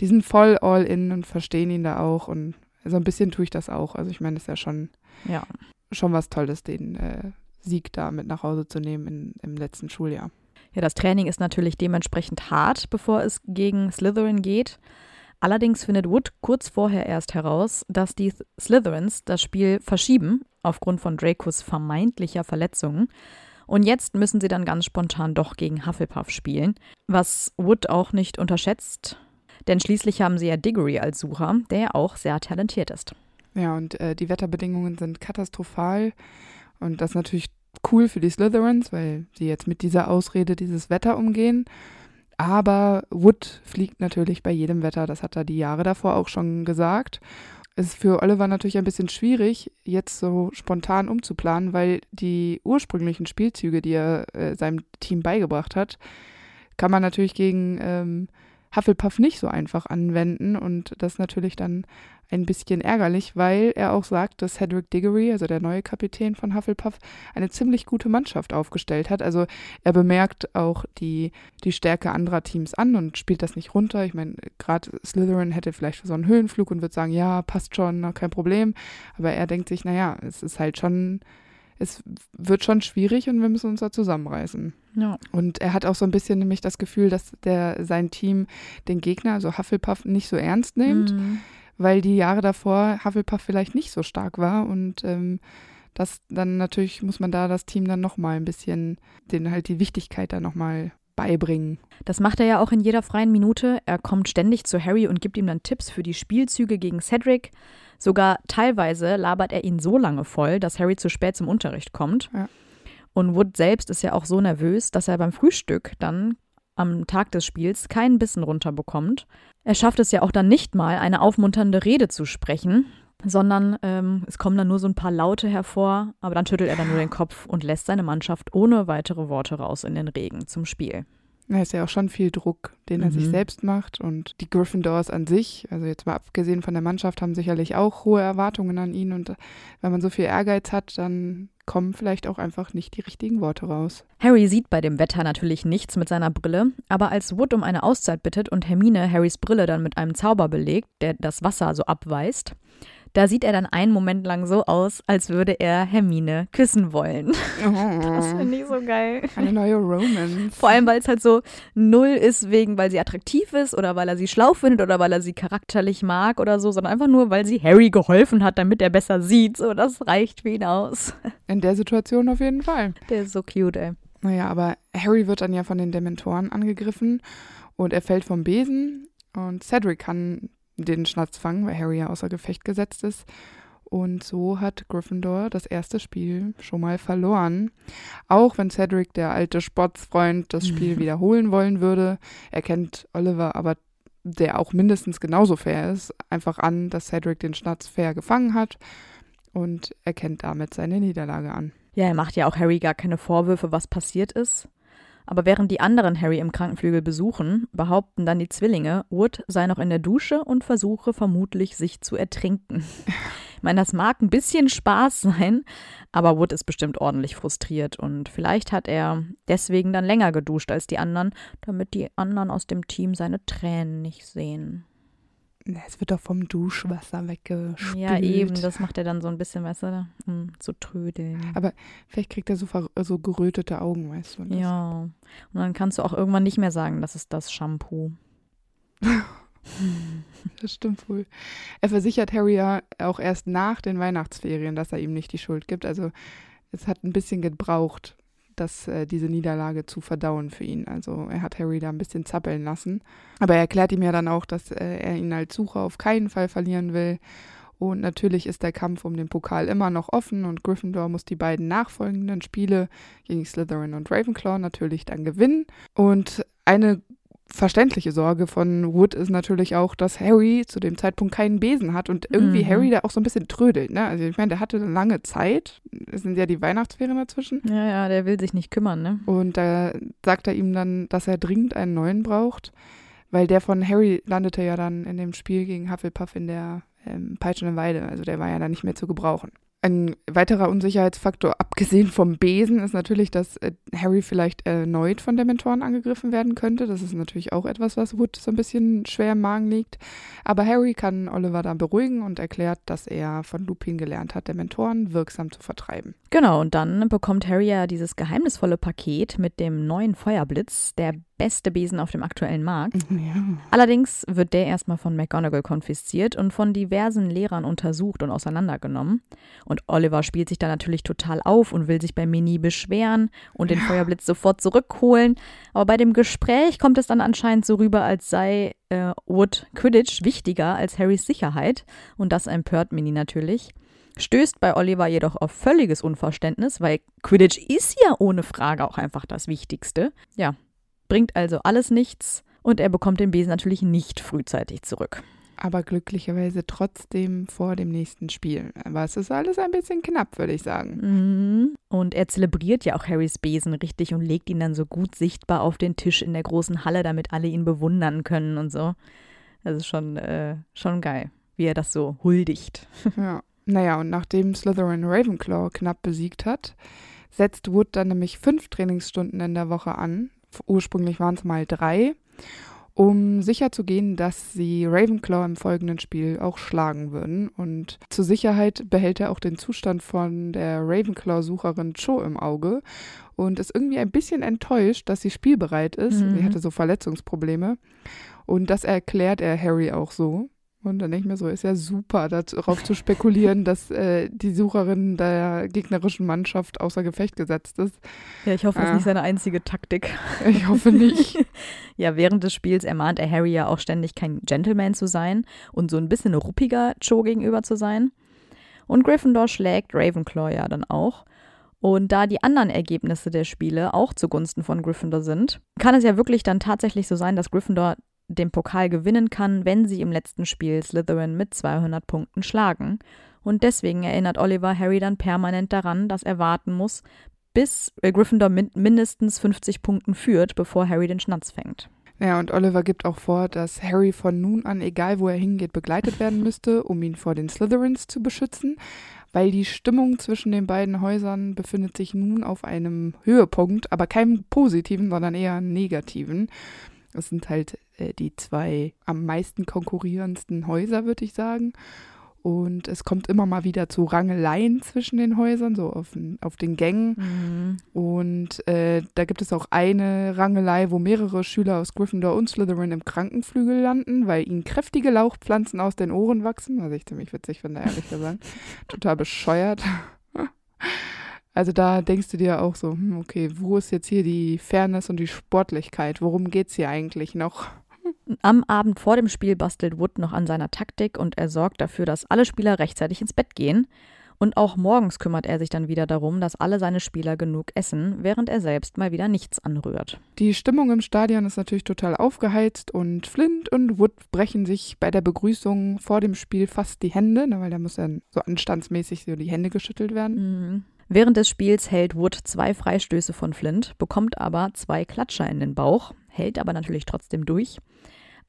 die sind voll all in und verstehen ihn da auch. Und so ein bisschen tue ich das auch. Also ich meine, das ist ja schon, Ja. schon was Tolles, den äh, Sieg da mit nach Hause zu nehmen in, im letzten Schuljahr. Ja, das Training ist natürlich dementsprechend hart, bevor es gegen Slytherin geht. Allerdings findet Wood kurz vorher erst heraus, dass die Slytherins das Spiel verschieben, aufgrund von Dracos vermeintlicher Verletzungen. Und jetzt müssen sie dann ganz spontan doch gegen Hufflepuff spielen, was Wood auch nicht unterschätzt, denn schließlich haben sie ja Diggory als Sucher, der ja auch sehr talentiert ist. Ja, und äh, die Wetterbedingungen sind katastrophal. Und das natürlich cool für die Slytherins, weil sie jetzt mit dieser Ausrede dieses Wetter umgehen. Aber Wood fliegt natürlich bei jedem Wetter. Das hat er die Jahre davor auch schon gesagt. Es ist für Oliver natürlich ein bisschen schwierig, jetzt so spontan umzuplanen, weil die ursprünglichen Spielzüge, die er äh, seinem Team beigebracht hat, kann man natürlich gegen ähm, Hufflepuff nicht so einfach anwenden und das natürlich dann ein bisschen ärgerlich, weil er auch sagt, dass Cedric Diggory, also der neue Kapitän von Hufflepuff, eine ziemlich gute Mannschaft aufgestellt hat. Also er bemerkt auch die, die Stärke anderer Teams an und spielt das nicht runter. Ich meine, gerade Slytherin hätte vielleicht so einen Höhenflug und würde sagen, ja, passt schon, kein Problem. Aber er denkt sich, naja, es ist halt schon es wird schon schwierig und wir müssen uns da zusammenreißen. Ja. Und er hat auch so ein bisschen nämlich das Gefühl, dass der sein Team den Gegner, also Hufflepuff, nicht so ernst nimmt, Mhm. weil die Jahre davor Hufflepuff vielleicht nicht so stark war und ähm, das dann natürlich muss man da das Team dann nochmal ein bisschen, denen halt die Wichtigkeit dann nochmal beibringen. Das macht er ja auch in jeder freien Minute. Er kommt ständig zu Harry und gibt ihm dann Tipps für die Spielzüge gegen Cedric. Sogar teilweise labert er ihn so lange voll, dass Harry zu spät zum Unterricht kommt. Ja. Und Wood selbst ist ja auch so nervös, dass er beim Frühstück dann am Tag des Spiels keinen Bissen runterbekommt. Er schafft es ja auch dann nicht mal, eine aufmunternde Rede zu sprechen, sondern ähm, es kommen dann nur so ein paar Laute hervor, aber dann schüttelt er dann nur den Kopf und lässt seine Mannschaft ohne weitere Worte raus in den Regen zum Spiel. Da ist ja auch schon viel Druck, den er sich Mhm. selbst macht. Und die Gryffindors an sich, also jetzt mal abgesehen von der Mannschaft, haben sicherlich auch hohe Erwartungen an ihn. Und wenn man so viel Ehrgeiz hat, dann kommen vielleicht auch einfach nicht die richtigen Worte raus. Harry sieht bei dem Wetter natürlich nichts mit seiner Brille, aber als Wood um eine Auszeit bittet und Hermine Harrys Brille dann mit einem Zauber belegt, der das Wasser so abweist, da sieht er dann einen Moment lang so aus, als würde er Hermine küssen wollen. Das finde ich so geil. Eine neue Romance. Vor allem, weil es halt so null ist, wegen, weil sie attraktiv ist oder weil er sie schlau findet oder weil er sie charakterlich mag oder so, sondern einfach nur, weil sie Harry geholfen hat, damit er besser sieht. So, das reicht für ihn aus. In der Situation auf jeden Fall. Der ist so cute, ey. Naja, aber Harry wird dann ja von den Dementoren angegriffen und er fällt vom Besen und Cedric kann den Schnatz fangen, weil Harry ja außer Gefecht gesetzt ist. Und so hat Gryffindor das erste Spiel schon mal verloren. Auch wenn Cedric, der alte Sportsfreund, das Spiel *laughs* wiederholen wollen würde, erkennt Oliver aber, der auch mindestens genauso fair ist, einfach an, dass Cedric den Schnatz fair gefangen hat und erkennt damit seine Niederlage an. Ja, er macht ja auch Harry gar keine Vorwürfe, was passiert ist. Aber während die anderen Harry im Krankenflügel besuchen, behaupten dann die Zwillinge, Wood sei noch in der Dusche und versuche vermutlich, sich zu ertrinken. *laughs* Ich meine, das mag ein bisschen Spaß sein, aber Wood ist bestimmt ordentlich frustriert und vielleicht hat er deswegen dann länger geduscht als die anderen, damit die anderen aus dem Team seine Tränen nicht sehen. Es wird doch vom Duschwasser weggespült. Ja, eben, das macht er dann so ein bisschen, weißt du, um zu trödeln. Aber vielleicht kriegt er so, so gerötete Augen, weißt du. Ja. Und dann kannst du auch irgendwann nicht mehr sagen, das ist das Shampoo. *laughs* Das stimmt wohl. Er versichert Harry ja auch erst nach den Weihnachtsferien, dass er ihm nicht die Schuld gibt. Also es hat ein bisschen gebraucht, das, äh, diese Niederlage zu verdauen für ihn. Also er hat Harry da ein bisschen zappeln lassen. Aber er erklärt ihm ja dann auch, dass äh, er ihn als Sucher auf keinen Fall verlieren will. Und natürlich ist der Kampf um den Pokal immer noch offen und Gryffindor muss die beiden nachfolgenden Spiele gegen Slytherin und Ravenclaw natürlich dann gewinnen. Und eine verständliche Sorge von Wood ist natürlich auch, dass Harry zu dem Zeitpunkt keinen Besen hat und irgendwie Mhm. Harry da auch so ein bisschen trödelt. Ne? Also ich meine, der hatte lange Zeit. Es sind ja die Weihnachtsferien dazwischen. Ja, ja, der will sich nicht kümmern, ne? Und da sagt er ihm dann, dass er dringend einen neuen braucht, weil der von Harry landete ja dann in dem Spiel gegen Hufflepuff in der ähm, peitschenden Weide. Also der war ja dann nicht mehr zu gebrauchen. Ein weiterer Unsicherheitsfaktor, abgesehen vom Besen, ist natürlich, dass äh, Harry vielleicht erneut von Dementoren angegriffen werden könnte. Das ist natürlich auch etwas, was Wood so ein bisschen schwer im Magen liegt. Aber Harry kann Oliver dann beruhigen und erklärt, dass er von Lupin gelernt hat, Dementoren wirksam zu vertreiben. Genau, und dann bekommt Harry ja dieses geheimnisvolle Paket mit dem neuen Feuerblitz, der beste Besen auf dem aktuellen Markt. *laughs* Ja. Allerdings wird der erstmal von McGonagall konfisziert und von diversen Lehrern untersucht und auseinandergenommen. Und Oliver spielt sich da natürlich total auf und will sich bei Minnie beschweren und den Feuerblitz sofort zurückholen. Aber bei dem Gespräch kommt es dann anscheinend so rüber, als sei äh, Wood Quidditch wichtiger als Harrys Sicherheit. Und das empört Minnie natürlich. Stößt bei Oliver jedoch auf völliges Unverständnis, weil Quidditch ist ja ohne Frage auch einfach das Wichtigste. Ja, bringt also alles nichts und er bekommt den Besen natürlich nicht frühzeitig zurück. aber glücklicherweise trotzdem vor dem nächsten Spiel. Aber es ist alles ein bisschen knapp, würde ich sagen. Mhm. Und er zelebriert ja auch Harrys Besen richtig und legt ihn dann so gut sichtbar auf den Tisch in der großen Halle, damit alle ihn bewundern können und so. Das ist schon, äh, schon geil, wie er das so huldigt. *laughs* Ja. Naja, und nachdem Slytherin Ravenclaw knapp besiegt hat, setzt Wood dann nämlich fünf Trainingsstunden in der Woche an. Ursprünglich waren es mal drei um sicherzugehen, dass sie Ravenclaw im folgenden Spiel auch schlagen würden. Und zur Sicherheit behält er auch den Zustand von der Ravenclaw-Sucherin Cho im Auge und ist irgendwie ein bisschen enttäuscht, dass sie spielbereit ist. Mhm. Sie hatte so Verletzungsprobleme. Und das erklärt er Harry auch so. Und dann denke ich mir so, ist ja super, darauf zu spekulieren, *laughs* dass äh, die Sucherin der gegnerischen Mannschaft außer Gefecht gesetzt ist. Ja, ich hoffe, das ist nicht seine einzige Taktik. Ich hoffe nicht. *laughs* ja, während des Spiels ermahnt er Harry ja auch ständig, kein Gentleman zu sein und so ein bisschen ruppiger Joe gegenüber zu sein. Und Gryffindor schlägt Ravenclaw ja dann auch. Und da die anderen Ergebnisse der Spiele auch zugunsten von Gryffindor sind, kann es ja wirklich dann tatsächlich so sein, dass Gryffindor den Pokal gewinnen kann, wenn sie im letzten Spiel Slytherin mit 200 Punkten schlagen. Und deswegen erinnert Oliver Harry dann permanent daran, dass er warten muss, bis Gryffindor min mindestens 50 Punkten führt, bevor Harry den Schnatz fängt. Ja, und Oliver gibt auch vor, dass Harry von nun an, egal wo er hingeht, begleitet werden müsste, um ihn vor den Slytherins zu beschützen, weil die Stimmung zwischen den beiden Häusern befindet sich nun auf einem Höhepunkt, aber keinem positiven, sondern eher negativen. Es sind halt äh, die zwei am meisten konkurrierendsten Häuser, würde ich sagen. Und es kommt immer mal wieder zu Rangeleien zwischen den Häusern, so auf, auf den Gängen. Mhm. Und äh, da gibt es auch eine Rangelei, wo mehrere Schüler aus Gryffindor und Slytherin im Krankenflügel landen, weil ihnen kräftige Lauchpflanzen aus den Ohren wachsen. Was ich ziemlich witzig finde, ehrlich gesagt. *laughs* Total bescheuert. Also da denkst du dir auch so, hm, okay, wo ist jetzt hier die Fairness und die Sportlichkeit? Worum geht es hier eigentlich noch? Am Abend vor dem Spiel bastelt Wood noch an seiner Taktik und er sorgt dafür, dass alle Spieler rechtzeitig ins Bett gehen. Und auch morgens kümmert er sich dann wieder darum, dass alle seine Spieler genug essen, während er selbst mal wieder nichts anrührt. Die Stimmung im Stadion ist natürlich total aufgeheizt und Flint und Wood brechen sich bei der Begrüßung vor dem Spiel fast die Hände, ne, weil da muss dann so anstandsmäßig so die Hände geschüttelt werden. Mhm. Während des Spiels hält Wood zwei Freistöße von Flint, bekommt aber zwei Klatscher in den Bauch, hält aber natürlich trotzdem durch.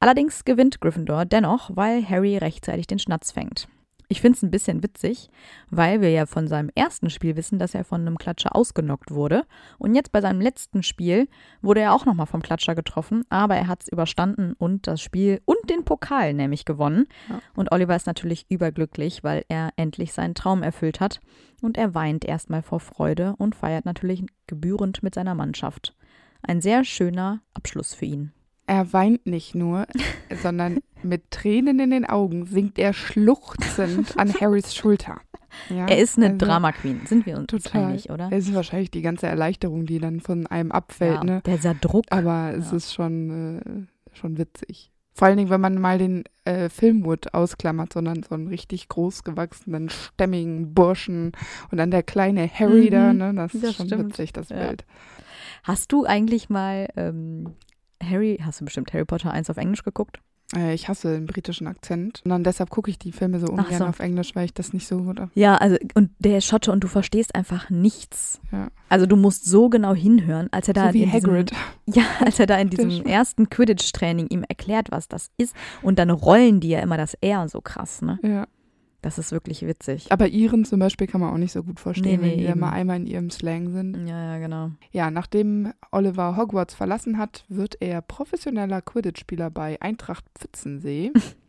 Allerdings gewinnt Gryffindor dennoch, weil Harry rechtzeitig den Schnatz fängt. Ich finde es ein bisschen witzig, weil wir ja von seinem ersten Spiel wissen, dass er von einem Klatscher ausgenockt wurde. Und jetzt bei seinem letzten Spiel wurde er auch nochmal vom Klatscher getroffen, aber er hat es überstanden und das Spiel und den Pokal nämlich gewonnen. Ja. Und Oliver ist natürlich überglücklich, weil er endlich seinen Traum erfüllt hat. Und er weint erstmal vor Freude und feiert natürlich gebührend mit seiner Mannschaft. Ein sehr schöner Abschluss für ihn. Er weint nicht nur, *laughs* sondern mit Tränen in den Augen sinkt er schluchzend an Harrys Schulter. Ja, er ist eine also, Drama Queen, sind wir uns total. einig, oder? Es ist wahrscheinlich die ganze Erleichterung, die dann von einem abfällt. Ja, ne? Dieser Druck. Aber es ja. ist schon, äh, schon witzig. Vor allen Dingen, wenn man mal den äh, Filmwood ausklammert, sondern so einen richtig großgewachsenen, stämmigen Burschen und dann der kleine Harry mhm, da, ne? Das, das ist schon stimmt. witzig, das Bild. Hast du eigentlich mal ähm, Harry, hast du bestimmt Harry Potter 1 auf Englisch geguckt? Äh, ich hasse den britischen Akzent. Und dann deshalb gucke ich die Filme so ungern so. auf Englisch, weil ich das nicht so gut habe. Ja, also und der ist Schotte und du verstehst einfach nichts. Ja. Also du musst so genau hinhören, als er da so wie in Hagrid. Diesem, *laughs* ja, als er da in *laughs* diesem ersten Quidditch-Training ihm erklärt, was das ist. Und dann rollen die ja immer das R so krass, ne? Ja. Das ist wirklich witzig. Aber ihren zum Beispiel kann man auch nicht so gut verstehen, nee, nee, wenn die eben. mal einmal in ihrem Slang sind. Ja, ja, genau. Ja, nachdem Oliver Hogwarts verlassen hat, wird er professioneller Quidditch-Spieler bei Eintracht Pfützensee. *laughs*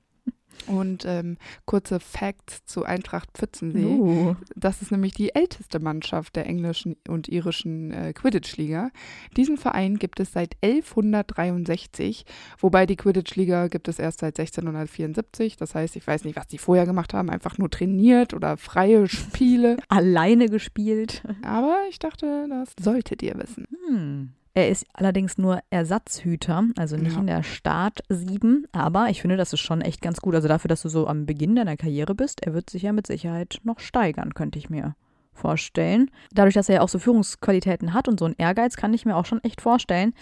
Und ähm, kurze Facts zu Eintracht Pfützensee. Uh. Das ist nämlich die älteste Mannschaft der englischen und irischen äh, Quidditch-Liga. Diesen Verein gibt es seit 1163, wobei die Quidditch-Liga gibt es erst seit 1674. Das heißt, ich weiß nicht, was die vorher gemacht haben, einfach nur trainiert oder freie Spiele. *laughs* Alleine gespielt. Aber ich dachte, das solltet ihr wissen. Hm. Er ist allerdings nur Ersatzhüter, also nicht ja. in der Start 7, aber ich finde, das ist schon echt ganz gut. Also dafür, dass du so am Beginn deiner Karriere bist, er wird sich ja mit Sicherheit noch steigern, könnte ich mir vorstellen. Dadurch, dass er ja auch so Führungsqualitäten hat und so einen Ehrgeiz, kann ich mir auch schon echt vorstellen,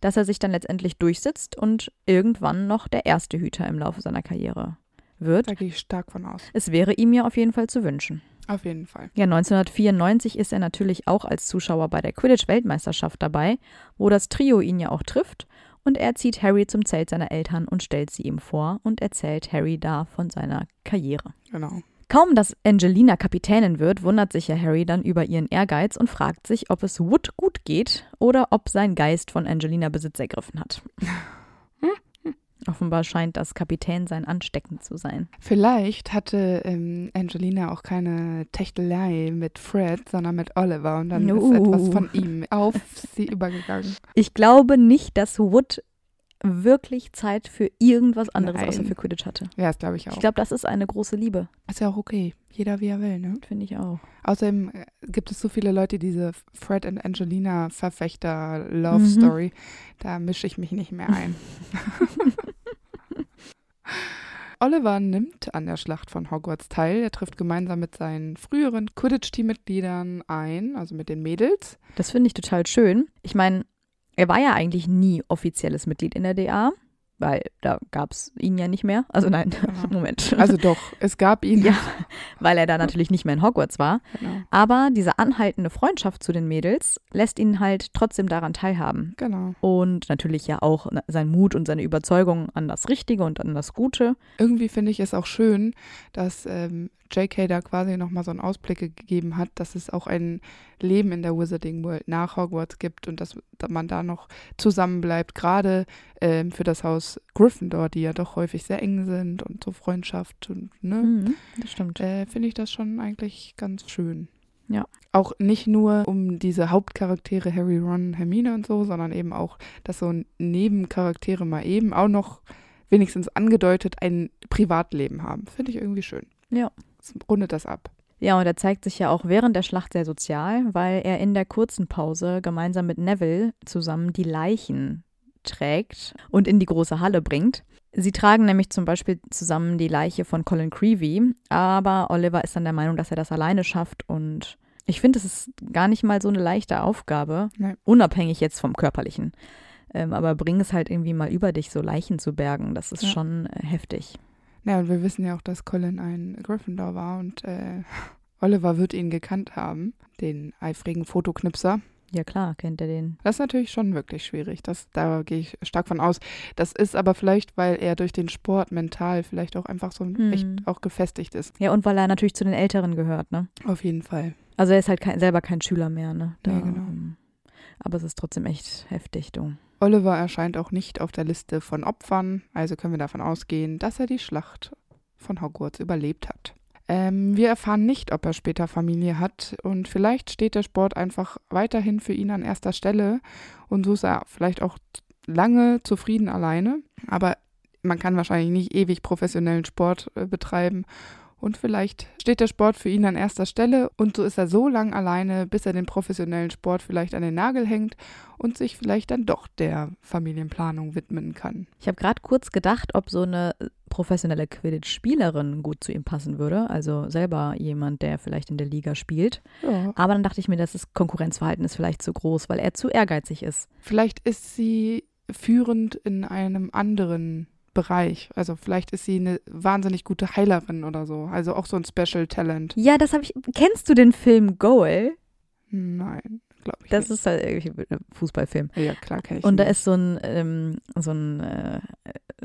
dass er sich dann letztendlich durchsetzt und irgendwann noch der erste Hüter im Laufe seiner Karriere wird. Da gehe ich stark von aus. Es wäre ihm ja auf jeden Fall zu wünschen. Auf jeden Fall. Ja, 1994 ist er natürlich auch als Zuschauer bei der Quidditch-Weltmeisterschaft dabei, wo das Trio ihn ja auch trifft. Und er zieht Harry zum Zelt seiner Eltern und stellt sie ihm vor und erzählt Harry da von seiner Karriere. Genau. Kaum, dass Angelina Kapitänin wird, wundert sich ja Harry dann über ihren Ehrgeiz und fragt sich, ob es Wood gut geht oder ob sein Geist von Angelina Besitz ergriffen hat. Offenbar scheint das Kapitän sein ansteckend zu sein. Vielleicht hatte ähm, Angelina auch keine Techtelei mit Fred, sondern mit Oliver und dann Uh. ist etwas von ihm auf sie übergegangen. Ich glaube nicht, dass Wood wirklich Zeit für irgendwas anderes Nein. außer für Quidditch hatte. Ja, das glaube ich auch. Ich glaube, das ist eine große Liebe. ist ja auch okay. Jeder wie er will, ne? Finde ich auch. Außerdem äh, gibt es so viele Leute, diese Fred und Angelina Verfechter Love Mhm. Story. Da mische ich mich nicht mehr *laughs* ein. Oliver nimmt an der Schlacht von Hogwarts teil. Er trifft gemeinsam mit seinen früheren Quidditch-Teammitgliedern ein, also mit den Mädels. Das finde ich total schön. Ich meine, er war ja eigentlich nie offizielles Mitglied in der DA, weil da gab es ihn ja nicht mehr. Also nein, Genau. *laughs* Moment. Also doch, es gab ihn. ja, weil er da natürlich nicht mehr in Hogwarts war. Genau. Aber diese anhaltende Freundschaft zu den Mädels lässt ihn halt trotzdem daran teilhaben. genau. Und natürlich ja auch sein Mut und seine Überzeugung an das Richtige und an das Gute. Irgendwie finde ich es auch schön, dass ähm, J.K. da quasi nochmal so einen Ausblick gegeben hat, dass es auch ein Leben in der Wizarding World nach Hogwarts gibt und dass, man da noch zusammenbleibt, gerade ähm, für das Haus Gryffindor, die ja doch häufig sehr eng sind und so Freundschaft und ne, Mhm, das stimmt. äh, finde ich das schon eigentlich ganz schön. Ja. Auch nicht nur um diese Hauptcharaktere Harry, Ron, Hermine und so, sondern eben auch, dass so Nebencharaktere mal eben auch noch wenigstens angedeutet ein Privatleben haben. Finde ich irgendwie schön. Ja. Rundet das ab. Ja, und er zeigt sich ja auch während der Schlacht sehr sozial, weil er in der kurzen Pause gemeinsam mit Neville zusammen die Leichen trägt und in die große Halle bringt. Sie tragen nämlich zum Beispiel zusammen die Leiche von Colin Creevy, aber Oliver ist dann der Meinung, dass er das alleine schafft und ich finde, es ist gar nicht mal so eine leichte Aufgabe, Nein. unabhängig jetzt vom Körperlichen. Ähm, aber bring es halt irgendwie mal über dich, so Leichen zu bergen. Das ist Ja. schon äh, heftig. Ja, und wir wissen ja auch, dass Colin ein Gryffindor war und äh, *laughs* Oliver wird ihn gekannt haben, den eifrigen Fotoknipser. Ja klar, kennt er den. Das ist natürlich schon wirklich schwierig. Das, da gehe ich stark von aus. Das ist aber vielleicht, weil er durch den Sport mental vielleicht auch einfach so Hm. echt auch gefestigt ist. Ja, und weil er natürlich zu den Älteren gehört, ne? Auf jeden Fall. Also er ist halt kein, selber kein Schüler mehr, ne? Ja, genau. Aber es ist trotzdem echt heftig, du. Oliver erscheint auch nicht auf der Liste von Opfern, also können wir davon ausgehen, dass er die Schlacht von Hogwarts überlebt hat. Ähm, wir erfahren nicht, ob er später Familie hat. Und vielleicht steht der Sport einfach weiterhin für ihn an erster Stelle. Und so ist er vielleicht auch lange zufrieden alleine, aber man kann wahrscheinlich nicht ewig professionellen Sport äh, betreiben und vielleicht steht der Sport für ihn an erster Stelle und so ist er so lang alleine, bis er den professionellen Sport vielleicht an den Nagel hängt und sich vielleicht dann doch der Familienplanung widmen kann. Ich habe gerade kurz gedacht, ob so eine professionelle Quidditch-Spielerin gut zu ihm passen würde. Also selber jemand, der vielleicht in der Liga spielt. Ja. Aber dann dachte ich mir, dass das Konkurrenzverhalten ist vielleicht zu groß, weil er zu ehrgeizig ist. Vielleicht ist sie führend in einem anderen Bereich. Also vielleicht ist sie eine wahnsinnig gute Heilerin oder so. Also auch so ein Special Talent. Ja, das habe ich. Kennst du den Film Goal? Nein, glaube ich Das nicht. ist halt irgendwie ein Fußballfilm. ja, klar kenne ich Und da ihn. ist so ein, ähm, so ein äh,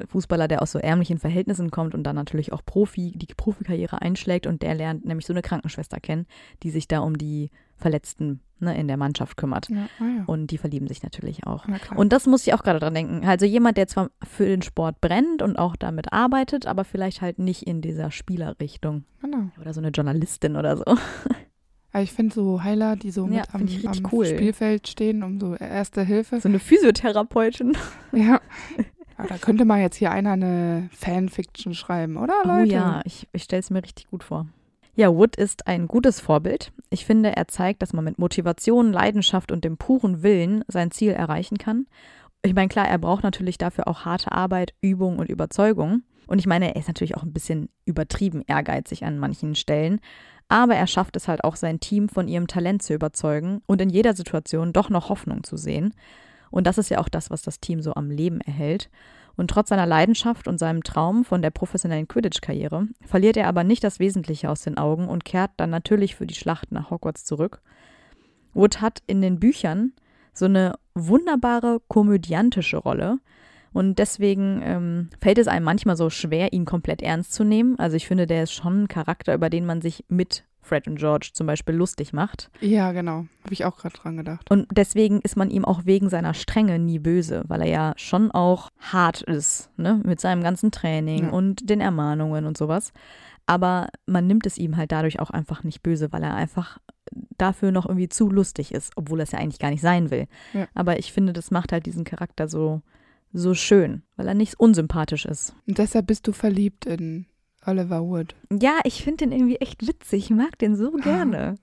Fußballer, der aus so ärmlichen Verhältnissen kommt und dann natürlich auch Profi, die Profikarriere einschlägt und der lernt nämlich so eine Krankenschwester kennen, die sich da um die Verletzten ne, in der Mannschaft kümmert. Ja, ah ja. Und die verlieben sich natürlich auch. Und das muss ich auch gerade dran denken. Also jemand, der zwar für den Sport brennt und auch damit arbeitet, aber vielleicht halt nicht in dieser Spielerrichtung. genau. Oder so eine Journalistin oder so. Aber *laughs* ich finde so Heiler, die so Ja, mit am, am cool. Spielfeld stehen, um so erste Hilfe. So eine Physiotherapeutin. *laughs* Ja. Aber da könnte mal jetzt hier einer eine Fanfiction schreiben, oder Oh Leute? ja, ich, ich stelle es mir richtig gut vor. Ja, Wood ist ein gutes Vorbild. Ich finde, er zeigt, dass man mit Motivation, Leidenschaft und dem puren Willen sein Ziel erreichen kann. Ich meine, klar, er braucht natürlich dafür auch harte Arbeit, Übung und Überzeugung. Und ich meine, er ist natürlich auch ein bisschen übertrieben ehrgeizig an manchen Stellen. Aber er schafft es halt auch, sein Team von ihrem Talent zu überzeugen und in jeder Situation doch noch Hoffnung zu sehen. Und das ist ja auch das, was das Team so am Leben erhält. Und trotz seiner Leidenschaft und seinem Traum von der professionellen Quidditch-Karriere verliert er aber nicht das Wesentliche aus den Augen und kehrt dann natürlich für die Schlacht nach Hogwarts zurück. Wood hat in den Büchern so eine wunderbare komödiantische Rolle. Und deswegen ähm, fällt es einem manchmal so schwer, ihn komplett ernst zu nehmen. Also ich finde, der ist schon ein Charakter, über den man sich mit Fred und George zum Beispiel lustig macht. Ja, genau. Habe ich auch gerade dran gedacht. Und deswegen ist man ihm auch wegen seiner Strenge nie böse, weil er ja schon auch hart ist, ne? Mit seinem ganzen Training Ja. und den Ermahnungen und sowas. Aber man nimmt es ihm halt dadurch auch einfach nicht böse, weil er einfach dafür noch irgendwie zu lustig ist, obwohl er es ja eigentlich gar nicht sein will. Ja. Aber ich finde, das macht halt diesen Charakter so, so schön, weil er nicht unsympathisch ist. Und deshalb bist du verliebt in Oliver Wood. Ja, ich finde den irgendwie echt witzig. Ich mag den so gerne.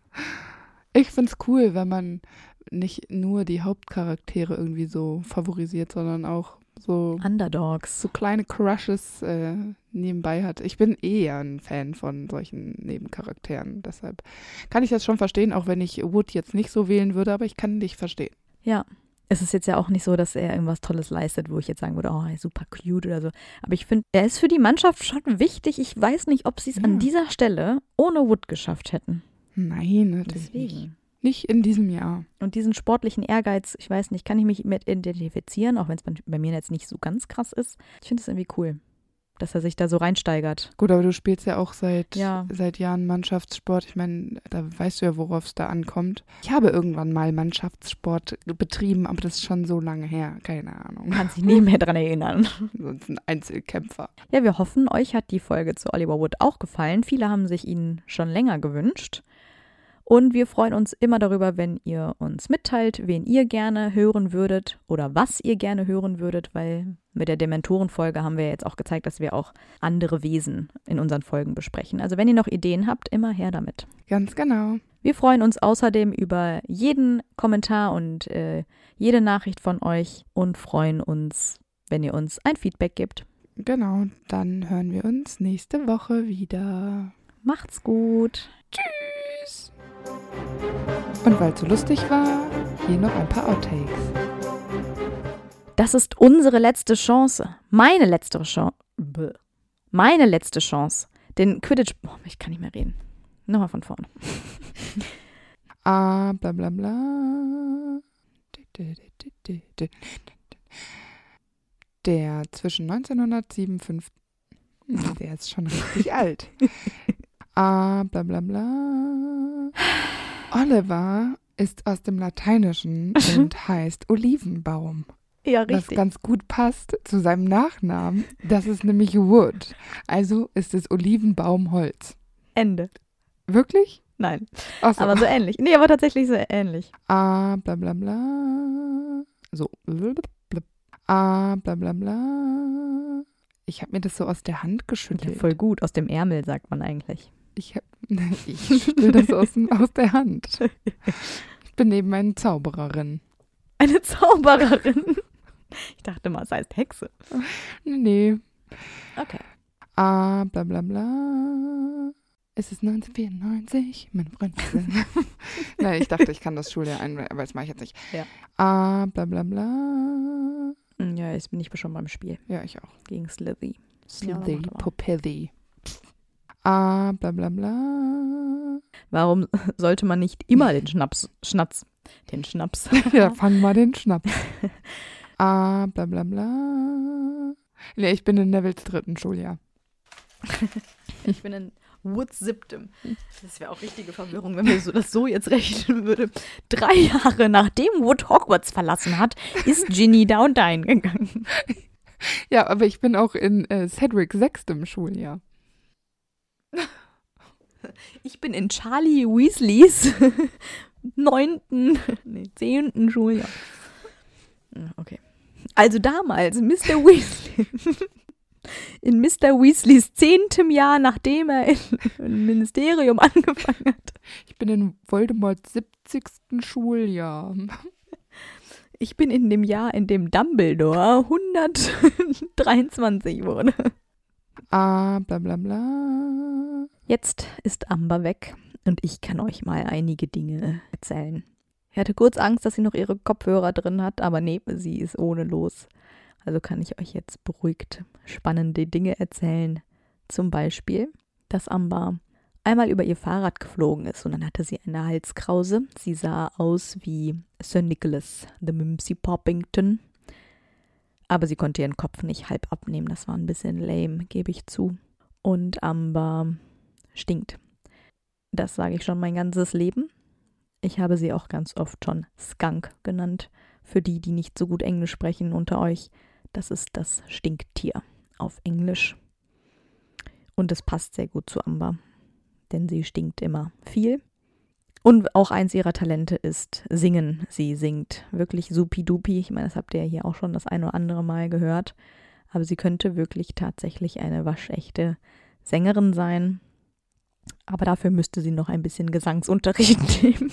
Ich find's cool, wenn man nicht nur die Hauptcharaktere irgendwie so favorisiert, sondern auch so, Underdogs. so kleine Crushes äh, nebenbei hat. Ich bin eher ein Fan von solchen Nebencharakteren. Deshalb kann ich das schon verstehen, auch wenn ich Wood jetzt nicht so wählen würde, aber ich kann dich verstehen. Ja. Es ist jetzt ja auch nicht so, dass er irgendwas Tolles leistet, wo ich jetzt sagen würde, oh, er ist super cute oder so. Aber ich finde, er ist für die Mannschaft schon wichtig. Ich weiß nicht, ob sie es Ja. an dieser Stelle ohne Wood geschafft hätten. Nein, natürlich nicht. Deswegen. Nicht in diesem Jahr. Und diesen sportlichen Ehrgeiz, ich weiß nicht, kann ich mich mit identifizieren, auch wenn es bei, bei mir jetzt nicht so ganz krass ist. Ich finde es irgendwie cool, dass er sich da so reinsteigert. Gut, aber du spielst ja auch seit, Ja. seit Jahren Mannschaftssport. Ich meine, da weißt du ja, worauf es da ankommt. Ich habe irgendwann mal Mannschaftssport betrieben, aber das ist schon so lange her. Keine Ahnung. Kann sich nie mehr dran erinnern. *laughs* Sonst ein Einzelkämpfer. Ja, wir hoffen, euch hat die Folge zu Oliver Wood auch gefallen. Viele haben sich ihn schon länger gewünscht. Und wir freuen uns immer darüber, wenn ihr uns mitteilt, wen ihr gerne hören würdet oder was ihr gerne hören würdet, weil mit der Dementoren-Folge haben wir jetzt auch gezeigt, dass wir auch andere Wesen in unseren Folgen besprechen. Also wenn ihr noch Ideen habt, immer her damit. Ganz genau. Wir freuen uns außerdem über jeden Kommentar und äh, jede Nachricht von euch und freuen uns, wenn ihr uns ein Feedback gebt. Genau. Dann hören wir uns nächste Woche wieder. Macht's gut. Tschüss. Und weil es so lustig war, hier noch ein paar Outtakes. Das ist unsere letzte Chance. Meine letzte Chance. Meine letzte Chance. Den Quidditch. Oh, ich kann nicht mehr reden. Nochmal von vorne. *laughs* Ah, bla bla bla. Der zwischen 1957. Hm, *laughs* Der ist schon richtig *laughs* alt. Ah, bla bla bla. Oliver ist aus dem Lateinischen und *laughs* heißt Olivenbaum. Ja, Was ganz gut passt zu seinem Nachnamen. Das ist nämlich Wood. Also ist es Olivenbaumholz. Ende. Wirklich? Nein. Achso. Aber so ähnlich. Nee, aber tatsächlich so ähnlich. Ah, bla bla bla. So. Ah, bla bla bla. Ich habe mir das so aus der Hand Ja, geschüttelt. voll gut. Aus dem Ärmel, sagt man eigentlich. Ich, hab, *laughs* ich schüttel das aus, aus der Hand. *laughs* Ich bin eben eine Zaubererin. Eine Zaubererin. Ich dachte mal, es heißt Hexe. Nee. Okay. Ah, bla bla bla. Es ist 1994, mein Freund. Nein, ich dachte, ich kann das Schuljahr ein, aber das mache ich jetzt nicht. Ja. Ah, bla bla bla. Ja, jetzt bin ich schon beim Spiel Ja, ich auch. gegen Slithy. Ja, Slithy, warte mal. Popelli. Ah, bla bla bla. Warum *laughs* sollte man nicht immer den Schnaps, Schnatz, den Schnaps, *laughs* Ja, *laughs* fang mal den Schnaps. Ah, bla bla bla. Nee, ich bin in Nevils dritten Schuljahr. Ich bin in Woods siebtem. Das wäre auch richtige Verwirrung, wenn wir so, das so jetzt rechnen würde. Drei Jahre nachdem Wood Hogwarts verlassen hat, ist Ginny da und dahin gegangen. Ja, aber ich bin auch in äh, Cedric sechstem Schuljahr. *laughs* Ich bin in Charlie Weasleys *laughs* neunten, nee, zehnten Schuljahr. Ja, Okay. Also damals, Mr. Weasley. *laughs* In Mr. Weasleys zehntem Jahr, nachdem er in- im Ministerium angefangen hat. Ich bin in Voldemorts 70. Schuljahr. Ich bin in dem Jahr, in dem Dumbledore 123 wurde. Ah, bla bla bla. Jetzt ist Amber weg und ich kann euch mal einige Dinge erzählen. Ich hatte kurz Angst, dass sie noch ihre Kopfhörer drin hat, aber nee, sie ist ohne los. Also kann ich euch jetzt beruhigt spannende Dinge erzählen. Zum Beispiel, dass Amber einmal über ihr Fahrrad geflogen ist und dann hatte sie eine Halskrause. Sie sah aus wie Sir Nicholas, the Mimsy Poppington. Aber sie konnte ihren Kopf nicht halb abnehmen. Das war ein bisschen lame, gebe ich zu. Und Amber stinkt. Das sage ich schon mein ganzes Leben. Ich habe sie auch ganz oft schon Skunk genannt. Für die, die nicht so gut Englisch sprechen unter euch, das ist das Stinktier auf Englisch. Und es passt sehr gut zu Amber, denn sie stinkt immer viel. Und auch eins ihrer Talente ist Singen. Sie singt wirklich supi-dupi. Ich meine, das habt ihr ja hier auch schon das ein oder andere Mal gehört. Aber sie könnte wirklich tatsächlich eine waschechte Sängerin sein. Aber dafür müsste sie noch ein bisschen Gesangsunterricht *laughs* nehmen.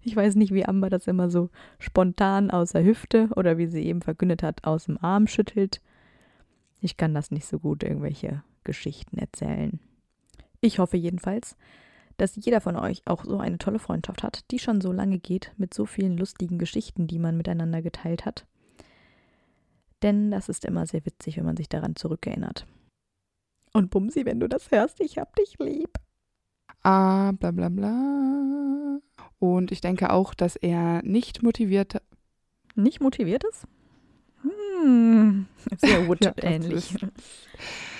Ich weiß nicht, wie Amber das immer so spontan aus der Hüfte oder wie sie eben verkündet hat, aus dem Arm schüttelt. Ich kann das nicht so gut irgendwelche Geschichten erzählen. Ich hoffe jedenfalls, dass jeder von euch auch so eine tolle Freundschaft hat, die schon so lange geht, mit so vielen lustigen Geschichten, die man miteinander geteilt hat. Denn das ist immer sehr witzig, wenn man sich daran zurückerinnert. Und Bumsi, wenn du das hörst, ich hab dich lieb. Ah, bla bla bla. Und ich denke auch, dass er nicht motiviert. Nicht motiviert ist? Hm, sehr Woodchip *laughs* ja, ähnlich. *laughs*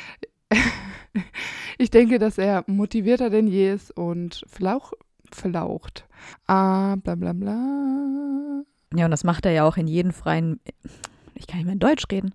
*laughs* ich denke, dass er motivierter denn je ist und flauch, flaucht. Ah, bla bla bla. Ja, und das macht er ja auch in jedem freien. Ich kann nicht mehr in Deutsch reden.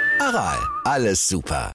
Aral, alles super.